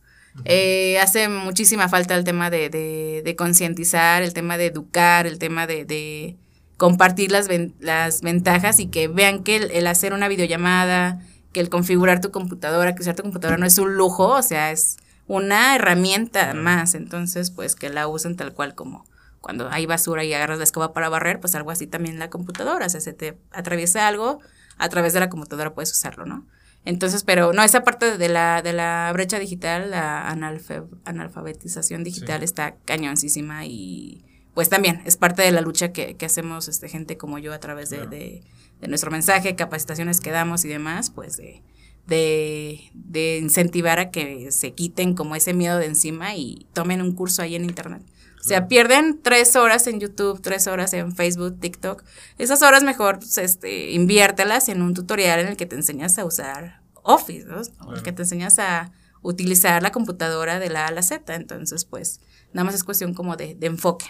Eh, hace muchísima falta el tema de, de, de concientizar, el tema de educar, el tema de, de compartir las, las ventajas y que vean que el, hacer una videollamada, que el configurar tu computadora, que usar tu computadora no es un lujo, o sea, es una herramienta más. Entonces, pues que la usen tal cual como cuando hay basura y agarras la escoba para barrer, pues algo así también la computadora. O sea, se te atraviesa algo, a través de la computadora puedes usarlo, ¿no? Entonces, pero no, esa parte de la, de la brecha digital, la analfabetización digital está cañoncísima y pues también es parte de la lucha que, que hacemos este, gente como yo a través de, de, nuestro mensaje, capacitaciones que damos y demás, pues de, de, incentivar a que se quiten como ese miedo de encima y tomen un curso ahí en internet. O sea, pierden tres horas en YouTube, tres horas en Facebook, TikTok. Esas horas mejor, pues, este, inviértelas en un tutorial en el que te enseñas a usar Office, ¿no? En el que te enseñas a utilizar la computadora de la A a la Z. Entonces, pues, nada más es cuestión como de, de enfoque.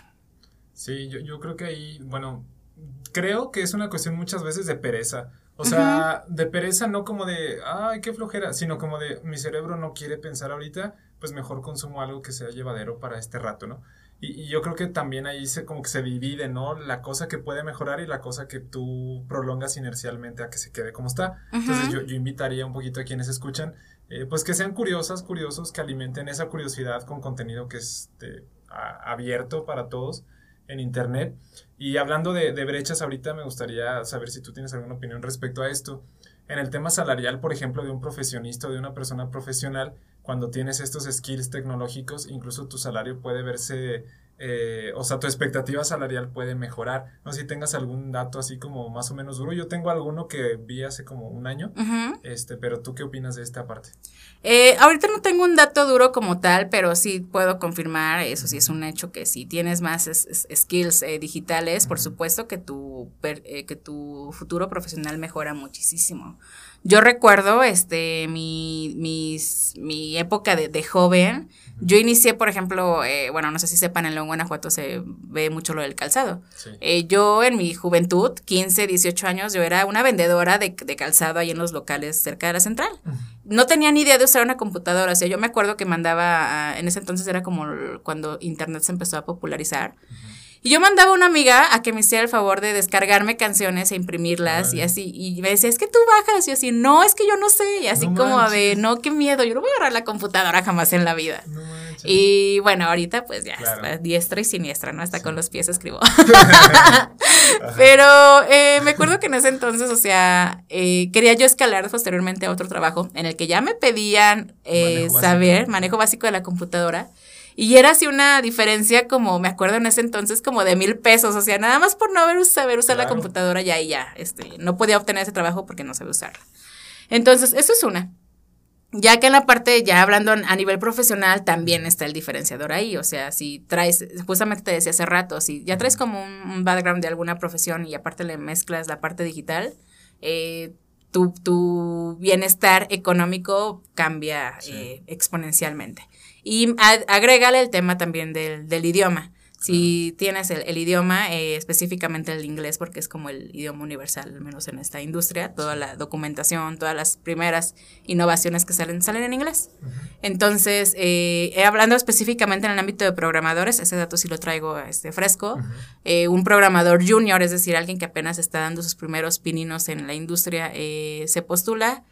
Sí, yo, yo creo que ahí, bueno, creo que es una cuestión muchas veces de pereza. O sea, de pereza no como de, ay, qué flojera, sino como de, mi cerebro no quiere pensar ahorita, pues mejor consumo algo que sea llevadero para este rato, ¿no? Y, yo creo que también ahí se, como que se divide, ¿no? La cosa que puede mejorar y la cosa que tú prolongas inercialmente a que se quede como está. Entonces yo, yo, invitaría un poquito a quienes escuchan, eh, pues que sean curiosas, curiosos, que alimenten esa curiosidad con contenido que esté abierto para todos en Internet. Y hablando de, brechas, ahorita me gustaría saber si tú tienes alguna opinión respecto a esto. En el tema salarial, por ejemplo, de un profesionista o de una persona profesional, cuando tienes estos skills tecnológicos, incluso tu salario puede verse eh, o sea, tu expectativa salarial puede mejorar. No sé si tengas algún dato así como más o menos duro. Yo tengo alguno que vi hace como un año, este, pero ¿tú qué opinas de esta parte? Eh, ahorita no tengo un dato duro como tal, pero sí puedo confirmar, eso sí es un hecho, que si tienes más skills eh, digitales, por supuesto que tu, que tu futuro profesional mejora muchísimo. Yo recuerdo este, mi, mis, mi época de, de joven, yo inicié, por ejemplo, eh, bueno, no sé si sepan, en León, Guanajuato se ve mucho lo del calzado. Eh, yo en mi juventud, 15, 18 años, yo era una vendedora de, de calzado ahí en los locales cerca de la central. No tenía ni idea de usar una computadora, o sea, yo me acuerdo que mandaba, en ese entonces era como cuando Internet se empezó a popularizar. Y yo mandaba a una amiga a que me hiciera el favor de descargarme canciones e imprimirlas y así. Y me decía, es que tú bajas. Y yo así, no, es que yo no sé. Y así como de, no, qué miedo, yo no voy a agarrar la computadora jamás en la vida. y bueno, ahorita pues ya, diestra y siniestra, ¿no? Hasta con los pies escribo. Pero eh, me acuerdo que en ese entonces, o sea, eh, quería yo escalar posteriormente a otro trabajo en el que ya me pedían eh, saber manejo básico de la computadora. Y era así una diferencia como, me acuerdo en ese entonces, como de mil pesos. O sea, nada más por no haber, saber usar la computadora ya y ya. Este, no podía obtener ese trabajo porque no sabía usarla. Entonces, eso es una. Ya que en la parte, ya hablando a nivel profesional, también está el diferenciador ahí. O sea, si traes, justamente te decía hace rato, si ya traes como un, background de alguna profesión y aparte le mezclas la parte digital, eh, tu, tu, bienestar económico cambia eh, exponencialmente. Y agrégale el tema también del, del idioma. Si tienes el, idioma, eh, específicamente el inglés, porque es como el idioma universal, al menos en esta industria, toda la documentación, todas las primeras innovaciones que salen, salen en inglés. Entonces, eh, hablando específicamente en el ámbito de programadores, ese dato sí lo traigo este, fresco, eh, un programador junior, es decir, alguien que apenas está dando sus primeros pininos en la industria, se postula,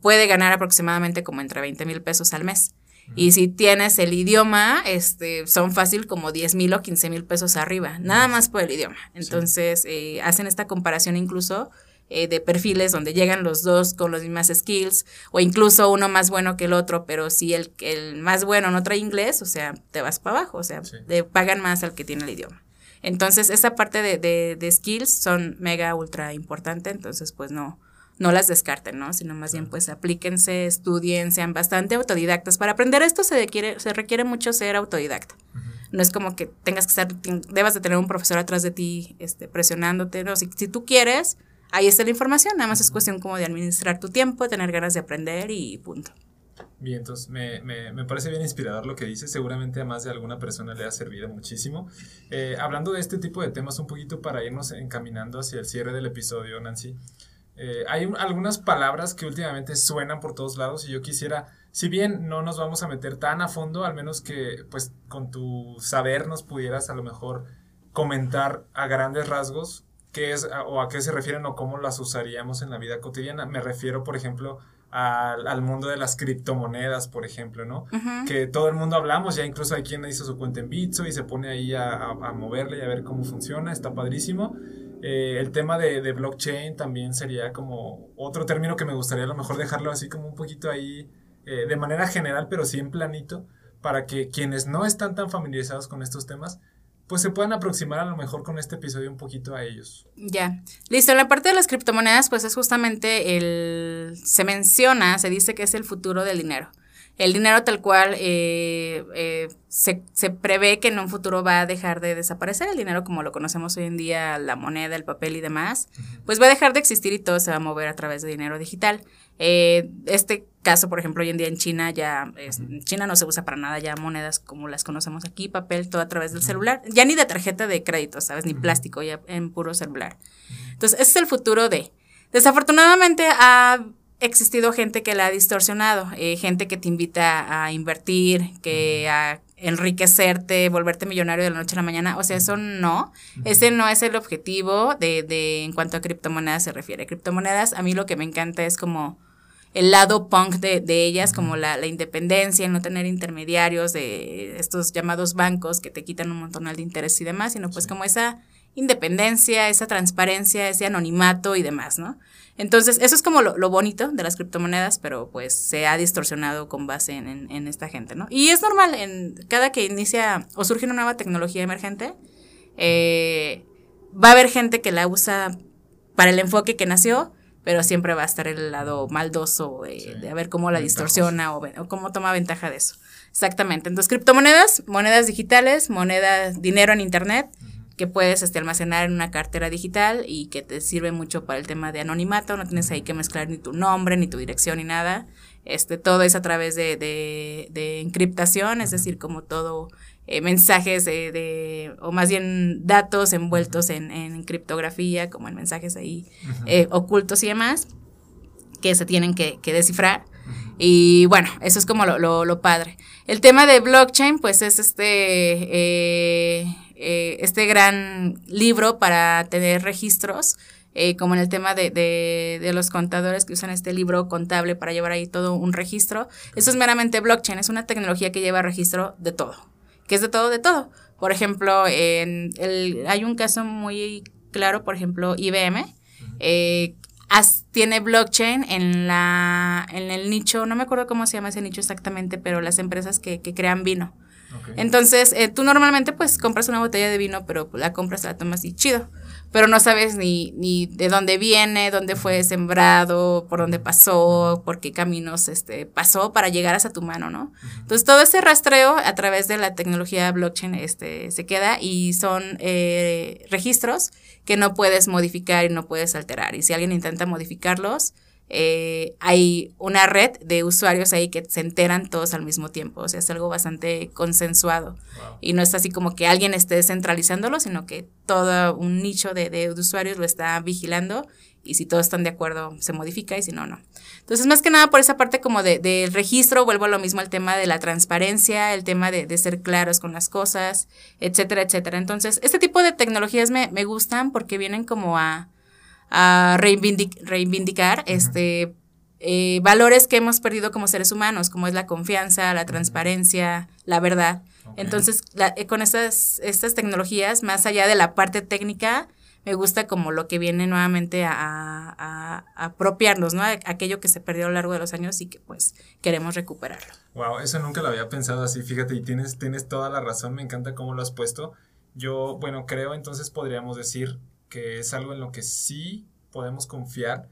puede ganar aproximadamente como entre 20 mil pesos al mes. Y si tienes el idioma, este, son fácil como 10 mil o 15 mil pesos arriba, nada más por el idioma. Entonces, eh, hacen esta comparación incluso eh, de perfiles donde llegan los dos con los mismas skills, o incluso uno más bueno que el otro, pero si el, el más bueno no trae inglés, o sea, te vas para abajo, o sea, te pagan más al que tiene el idioma. Entonces, esa parte de, de, de skills son mega ultra importante, entonces, pues no, no las descarten, ¿no? Sino más bien pues aplíquense, estudien, sean bastante autodidactas. Para aprender esto se requiere, se requiere mucho ser autodidacta. No es como que tengas que estar, debas de tener un profesor atrás de ti este, presionándote, no, si, si tú quieres, ahí está la información, nada más es cuestión como de administrar tu tiempo, tener ganas de aprender y punto. Bien, entonces me, me, parece bien inspirador lo que dices. Seguramente a más de alguna persona le ha servido muchísimo. Eh, hablando de este tipo de temas, un poquito para irnos encaminando hacia el cierre del episodio, Nancy. Eh, hay algunas palabras que últimamente suenan por todos lados y yo quisiera, si bien no nos vamos a meter tan a fondo, al menos que pues con tu saber nos pudieras a lo mejor comentar a grandes rasgos qué es o a qué se refieren o cómo las usaríamos en la vida cotidiana. Me refiero, por ejemplo, al, mundo de las criptomonedas, por ejemplo, ¿no? Que todo el mundo hablamos, ya incluso hay quien hizo su cuenta en Bitso y se pone ahí a, a moverle y a ver cómo funciona, está padrísimo. Eh, el tema de, blockchain también sería como otro término que me gustaría a lo mejor dejarlo así como un poquito ahí eh, de manera general, pero sí en planito, para que quienes no están tan familiarizados con estos temas, pues se puedan aproximar a lo mejor con este episodio un poquito a ellos. Ya, listo, la parte de las criptomonedas, pues es justamente el, se menciona, se dice que es el futuro del dinero. El dinero tal cual eh, eh, se, se, prevé que en un futuro va a dejar de desaparecer. El dinero como lo conocemos hoy en día, la moneda, el papel y demás, pues va a dejar de existir y todo se va a mover a través de dinero digital. Eh, este caso, por ejemplo, hoy en día en China ya, en China no se usa para nada ya monedas como las conocemos aquí, papel, todo a través del celular, ya ni de tarjeta de crédito, ¿sabes? Ni plástico, ya en puro celular. Entonces, ese es el futuro de Desafortunadamente ha existido gente que la ha distorsionado, eh, gente que te invita a invertir, que a enriquecerte, volverte millonario de la noche a la mañana. O sea, eso no. Ese no es el objetivo de, de en cuanto a criptomonedas se refiere. Criptomonedas, a mí lo que me encanta es como el lado punk de, de ellas, como la, la, independencia, el no tener intermediarios de estos llamados bancos que te quitan un montón de interés y demás, sino pues como esa independencia, esa transparencia, ese anonimato y demás, ¿no? Entonces, eso es como lo, lo bonito de las criptomonedas, pero pues se ha distorsionado con base en, en, esta gente, ¿no? Y es normal, en cada que inicia o surge una nueva tecnología emergente, eh, va a haber gente que la usa para el enfoque que nació, pero siempre va a estar el lado maldoso de, de ver cómo la distorsiona o, o, cómo toma ventaja de eso. Exactamente. Entonces, criptomonedas, monedas digitales, monedas, dinero en Internet, que puedes este, almacenar en una cartera digital y que te sirve mucho para el tema de anonimato. No tienes ahí que mezclar ni tu nombre, ni tu dirección, ni nada. Este, todo es a través de, de, de encriptación, es decir, como todo eh, mensajes de, de, o más bien datos envueltos en, en criptografía, como en mensajes ahí eh, ocultos y demás, que se tienen que, que descifrar. Y bueno, eso es como lo, lo, lo, padre. El tema de blockchain, pues es este, eh, eh, este gran libro para tener registros. Eh, como en el tema de, de, de, los contadores que usan este libro contable para llevar ahí todo un registro. Eso es meramente blockchain, es una tecnología que lleva registro de todo que es de todo, de todo. Por ejemplo, en el, hay un caso muy claro, por ejemplo, IBM, eh, tiene blockchain en la en el nicho, no me acuerdo cómo se llama ese nicho exactamente, pero las empresas que, que crean vino. Okay. Entonces, eh, tú normalmente pues compras una botella de vino, pero la compras, la tomas y chido pero no sabes ni, ni de dónde viene, dónde fue sembrado, por dónde pasó, por qué caminos este, pasó para llegar hasta tu mano, ¿no? Entonces, todo ese rastreo a través de la tecnología blockchain este, se queda y son eh, registros que no puedes modificar y no puedes alterar. Y si alguien intenta modificarlos, eh, hay una red de usuarios ahí que se enteran todos al mismo tiempo. O sea, es algo bastante consensuado. Wow. Y no es así como que alguien esté centralizándolo, sino que todo un nicho de, de, usuarios lo está vigilando y si todos están de acuerdo se modifica y si no, no. Entonces, más que nada por esa parte como del de, de registro, vuelvo a lo mismo al tema de la transparencia, el tema de, de, ser claros con las cosas, etcétera, etcétera. Entonces, este tipo de tecnologías me, me gustan porque vienen como a a reivindic reivindicar uh -huh. este, eh, valores que hemos perdido como seres humanos, como es la confianza, la transparencia, la verdad. Okay. Entonces, la, eh, con estas, estas tecnologías, más allá de la parte técnica, me gusta como lo que viene nuevamente a, a, a apropiarnos, ¿no? Aquello que se perdió a lo largo de los años y que pues queremos recuperarlo. Wow, eso nunca lo había pensado así, fíjate, y tienes, tienes toda la razón, me encanta cómo lo has puesto. Yo, bueno, creo entonces podríamos decir que es algo en lo que sí podemos confiar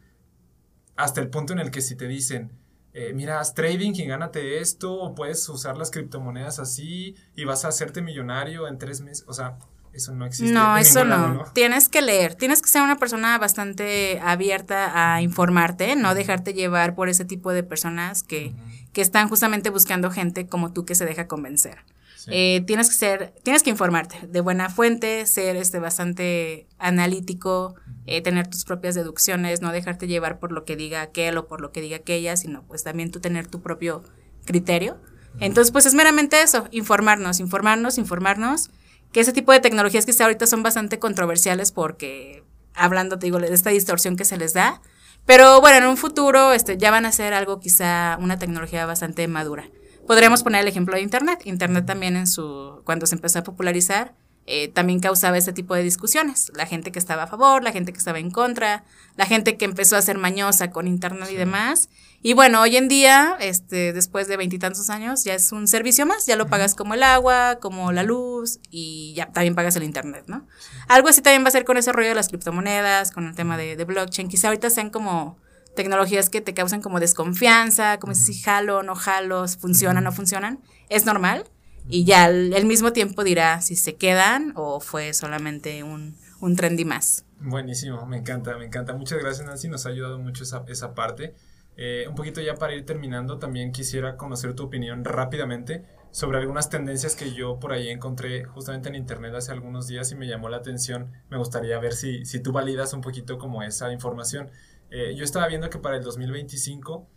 hasta el punto en el que si te dicen, eh, mira, haz trading y gánate esto, o puedes usar las criptomonedas así y vas a hacerte millonario en tres meses, o sea, eso no existe. No, eso no. Lado, ¿no? Tienes que leer, tienes que ser una persona bastante abierta a informarte, no dejarte llevar por ese tipo de personas que, uh -huh. que están justamente buscando gente como tú que se deja convencer. Sí. Eh, tienes que ser, tienes que informarte de buena fuente, ser este bastante analítico, eh, tener tus propias deducciones, no dejarte llevar por lo que diga aquel o por lo que diga aquella, sino pues también tú tener tu propio criterio. Entonces, pues es meramente eso, informarnos, informarnos, informarnos, que ese tipo de tecnologías que ahorita son bastante controversiales porque, hablando, te digo, de esta distorsión que se les da, pero bueno, en un futuro este, ya van a ser algo quizá una tecnología bastante madura. Podríamos poner el ejemplo de Internet. Internet también en su, cuando se empezó a popularizar, eh, también causaba ese tipo de discusiones. La gente que estaba a favor, la gente que estaba en contra, la gente que empezó a ser mañosa con Internet sí. y demás. Y bueno, hoy en día, este, después de veintitantos años, ya es un servicio más, ya lo pagas como el agua, como la luz y ya también pagas el Internet, ¿no? Sí. Algo así también va a ser con ese rollo de las criptomonedas, con el tema de, de blockchain. Quizá ahorita sean como tecnologías que te causan como desconfianza, como si jalo, no jalo, funcionan, no funcionan, es normal. Y ya al, al, mismo tiempo dirá si se quedan o fue solamente un, un trendy más. Buenísimo, me encanta, me encanta. Muchas gracias Nancy, nos ha ayudado mucho esa, esa parte. Eh, un poquito ya para ir terminando, también quisiera conocer tu opinión rápidamente sobre algunas tendencias que yo por ahí encontré justamente en internet hace algunos días y me llamó la atención. Me gustaría ver si, si tú validas un poquito como esa información. Eh, yo estaba viendo que para el 2025,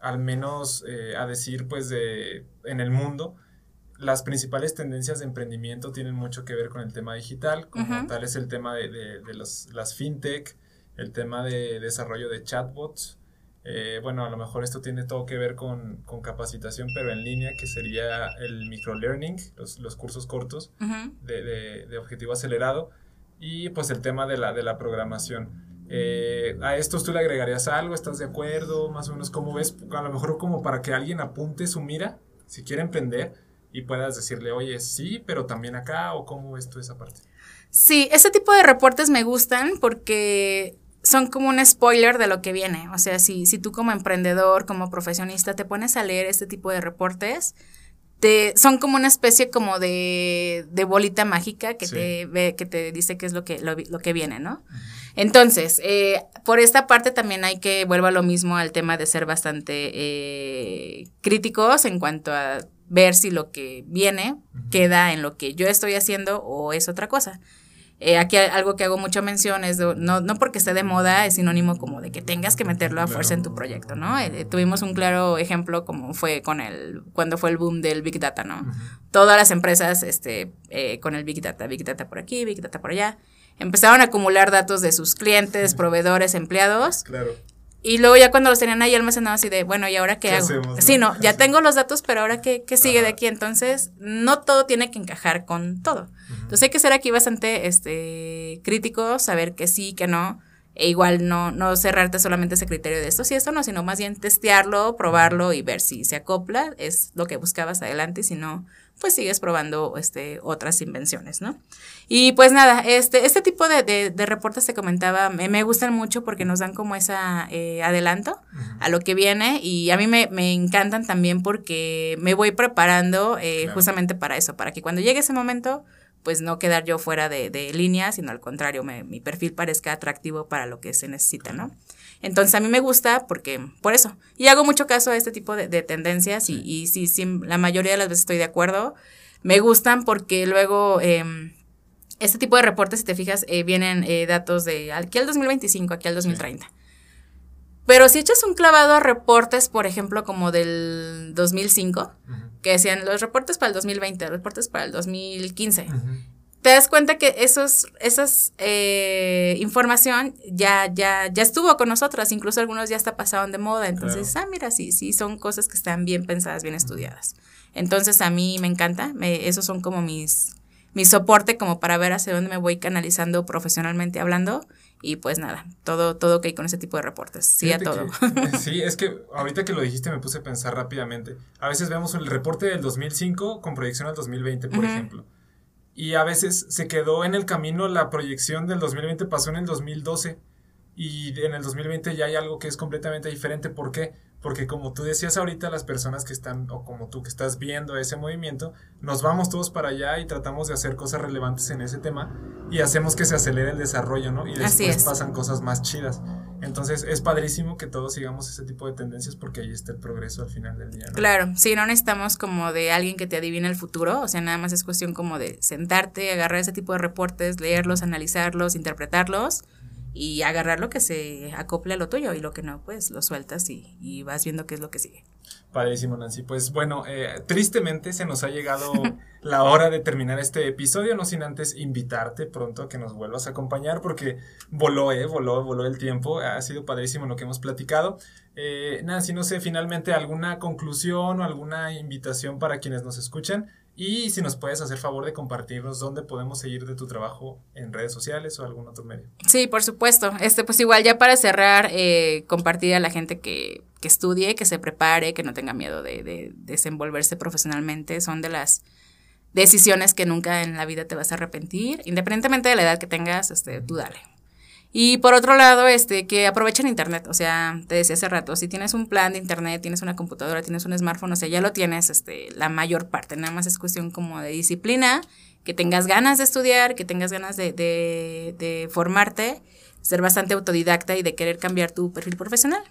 al menos eh, a decir pues de en el mundo, las principales tendencias de emprendimiento tienen mucho que ver con el tema digital, como tal es el tema de, de, los, las fintech, el tema de desarrollo de chatbots. Eh, bueno, a lo mejor esto tiene todo que ver con, con capacitación, pero en línea, que sería el microlearning, los, los cursos cortos de, de, objetivo acelerado, y pues el tema de la, de la programación. Eh, a estos tú le agregarías algo, ¿estás de acuerdo? Más o menos, ¿cómo ves? A lo mejor como para que alguien apunte su mira, si quiere emprender, y puedas decirle, oye, sí, pero también acá, o cómo ves tú esa parte. Sí, ese tipo de reportes me gustan porque son como un spoiler de lo que viene. O sea, si, si tú como emprendedor, como profesionista, te pones a leer este tipo de reportes, te, son como una especie como de, de bolita mágica que, te ve, que te dice qué es lo que, lo, que viene, ¿no? Entonces, eh, por esta parte también hay que, vuelvo a lo mismo al tema de ser bastante eh, críticos en cuanto a ver si lo que viene queda en lo que yo estoy haciendo o es otra cosa. Eh, aquí algo que hago mucha mención es, no, no porque esté de moda, es sinónimo como de que tengas que meterlo a fuerza en tu proyecto, ¿no? Eh, tuvimos un claro ejemplo como fue con el, cuando fue el boom del Big Data, ¿no? Todas las empresas, este, eh, con el Big Data, Big Data por aquí, Big Data por allá, empezaron a acumular datos de sus clientes, proveedores, empleados. Claro. Y luego ya cuando los tenían ahí almacenados así de, bueno, ¿y ahora qué, hago? Sí, no, ya tengo los datos, pero ahora qué, qué sigue de aquí. Entonces, no todo tiene que encajar con todo. Entonces hay que ser aquí bastante este, críticos, saber que sí, que no. E igual no, no cerrarte solamente ese criterio de esto sí, esto no, sino más bien testearlo, probarlo y ver si se acopla, es lo que buscabas adelante, y si no, pues sigues probando este, otras invenciones, ¿no? Y pues nada, este, este tipo de, de, reportes te comentaba, me, me, gustan mucho porque nos dan como ese eh, adelanto a lo que viene y a mí me, me, encantan también porque me voy preparando eh, justamente para eso, para que cuando llegue ese momento pues no quedar yo fuera de, de línea, sino al contrario, me, mi perfil parezca atractivo para lo que se necesita, ¿no? Entonces a mí me gusta porque, por eso, y hago mucho caso a este tipo de, tendencias y, y sí, sí, la mayoría de las veces estoy de acuerdo. Me gustan porque luego... Eh, este tipo de reportes, si te fijas, eh, vienen eh, datos de aquí al 2025, aquí al 2030. Pero si echas un clavado a reportes, por ejemplo, como del 2005, que decían los reportes para el 2020, los reportes para el 2015, te das cuenta que esos, esas eh, información ya, ya, ya estuvo con nosotras, incluso algunos ya está pasaron de moda. Entonces, ah, mira, sí, sí, son cosas que están bien pensadas, bien estudiadas. Entonces, a mí me encanta, me, esos son como mis, mi soporte como para ver hacia dónde me voy canalizando profesionalmente hablando. Y pues nada, todo, todo ok con ese tipo de reportes. Sí, a todo. sí, es que ahorita que lo dijiste me puse a pensar rápidamente. A veces vemos el reporte del 2005 con proyección al 2020, por ejemplo y a veces se quedó en el camino la proyección del 2020 pasó en el 2012 y en el 2020 ya hay algo que es completamente diferente. ¿Por qué? Porque como tú decías ahorita, las personas que están, o como tú que estás viendo ese movimiento, nos vamos todos para allá y tratamos de hacer cosas relevantes en ese tema y hacemos que se acelere el desarrollo, ¿no? Y después pasan cosas más chidas. Entonces es padrísimo que todos sigamos ese tipo de tendencias porque ahí está el progreso al final del día. Claro, sí, no necesitamos como de alguien que te adivine el futuro, o sea, nada más es cuestión como de sentarte, agarrar ese tipo de reportes, leerlos, analizarlos, interpretarlos y agarrar lo que se acople a lo tuyo y lo que no, pues lo sueltas y, y vas viendo qué es lo que sigue. Padrísimo, Nancy. Pues bueno, eh, tristemente se nos ha llegado la hora de terminar este episodio, no sin antes invitarte pronto a que nos vuelvas a acompañar porque voló, eh, voló, voló el tiempo. Ha sido padrísimo lo que hemos platicado. Eh, Nancy, no sé, finalmente alguna conclusión o alguna invitación para quienes nos escuchen. Y si nos puedes hacer favor de compartirnos dónde podemos seguir de tu trabajo en redes sociales o algún otro medio. Sí, por supuesto. Este, pues igual ya para cerrar, eh, compartir a la gente que, que, estudie, que se prepare, que no tenga miedo de, de, desenvolverse profesionalmente. Son de las decisiones que nunca en la vida te vas a arrepentir. Independientemente de la edad que tengas, este, tú dale. Y por otro lado, este, que aprovechen internet. O sea, te decía hace rato, si tienes un plan de internet, tienes una computadora, tienes un smartphone, o sea, ya lo tienes, este, la mayor parte. Nada más es cuestión como de disciplina, que tengas ganas de estudiar, que tengas ganas de formarte, ser bastante autodidacta y de querer cambiar tu perfil profesional.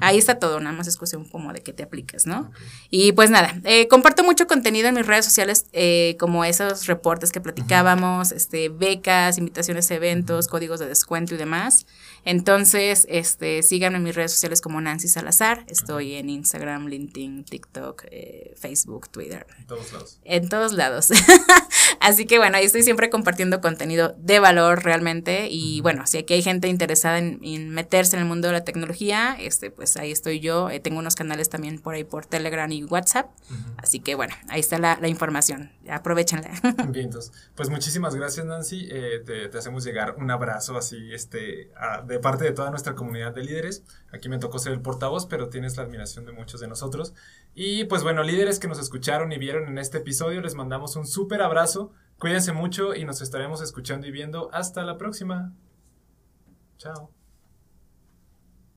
Ahí está todo, nada más es cuestión como de que te apliques, ¿no? Y pues nada, eh, comparto mucho contenido en mis redes sociales, eh, como esos reportes que platicábamos, este, becas, invitaciones a eventos, códigos de descuento y demás. Entonces, este, síganme en mis redes sociales como Nancy Salazar. Estoy en Instagram, LinkedIn, TikTok, eh, Facebook, Twitter. En todos lados. En todos lados. Así que bueno, ahí estoy siempre compartiendo contenido de valor realmente. Y bueno, si aquí hay gente interesada en, meterse en el mundo de la tecnología, este, pues ahí estoy yo. Eh, tengo unos canales también por ahí por Telegram y WhatsApp. Así que bueno, ahí está la, información. Aprovechenla. Bien, entonces, pues muchísimas gracias, Nancy. Eh, te, hacemos llegar un abrazo así, este, parte de toda nuestra comunidad de líderes. Aquí me tocó ser el portavoz, pero tienes la admiración de muchos de nosotros. Y pues bueno, líderes que nos escucharon y vieron en este episodio, les mandamos un súper abrazo. Cuídense mucho y nos estaremos escuchando y viendo. Hasta la próxima. Chao.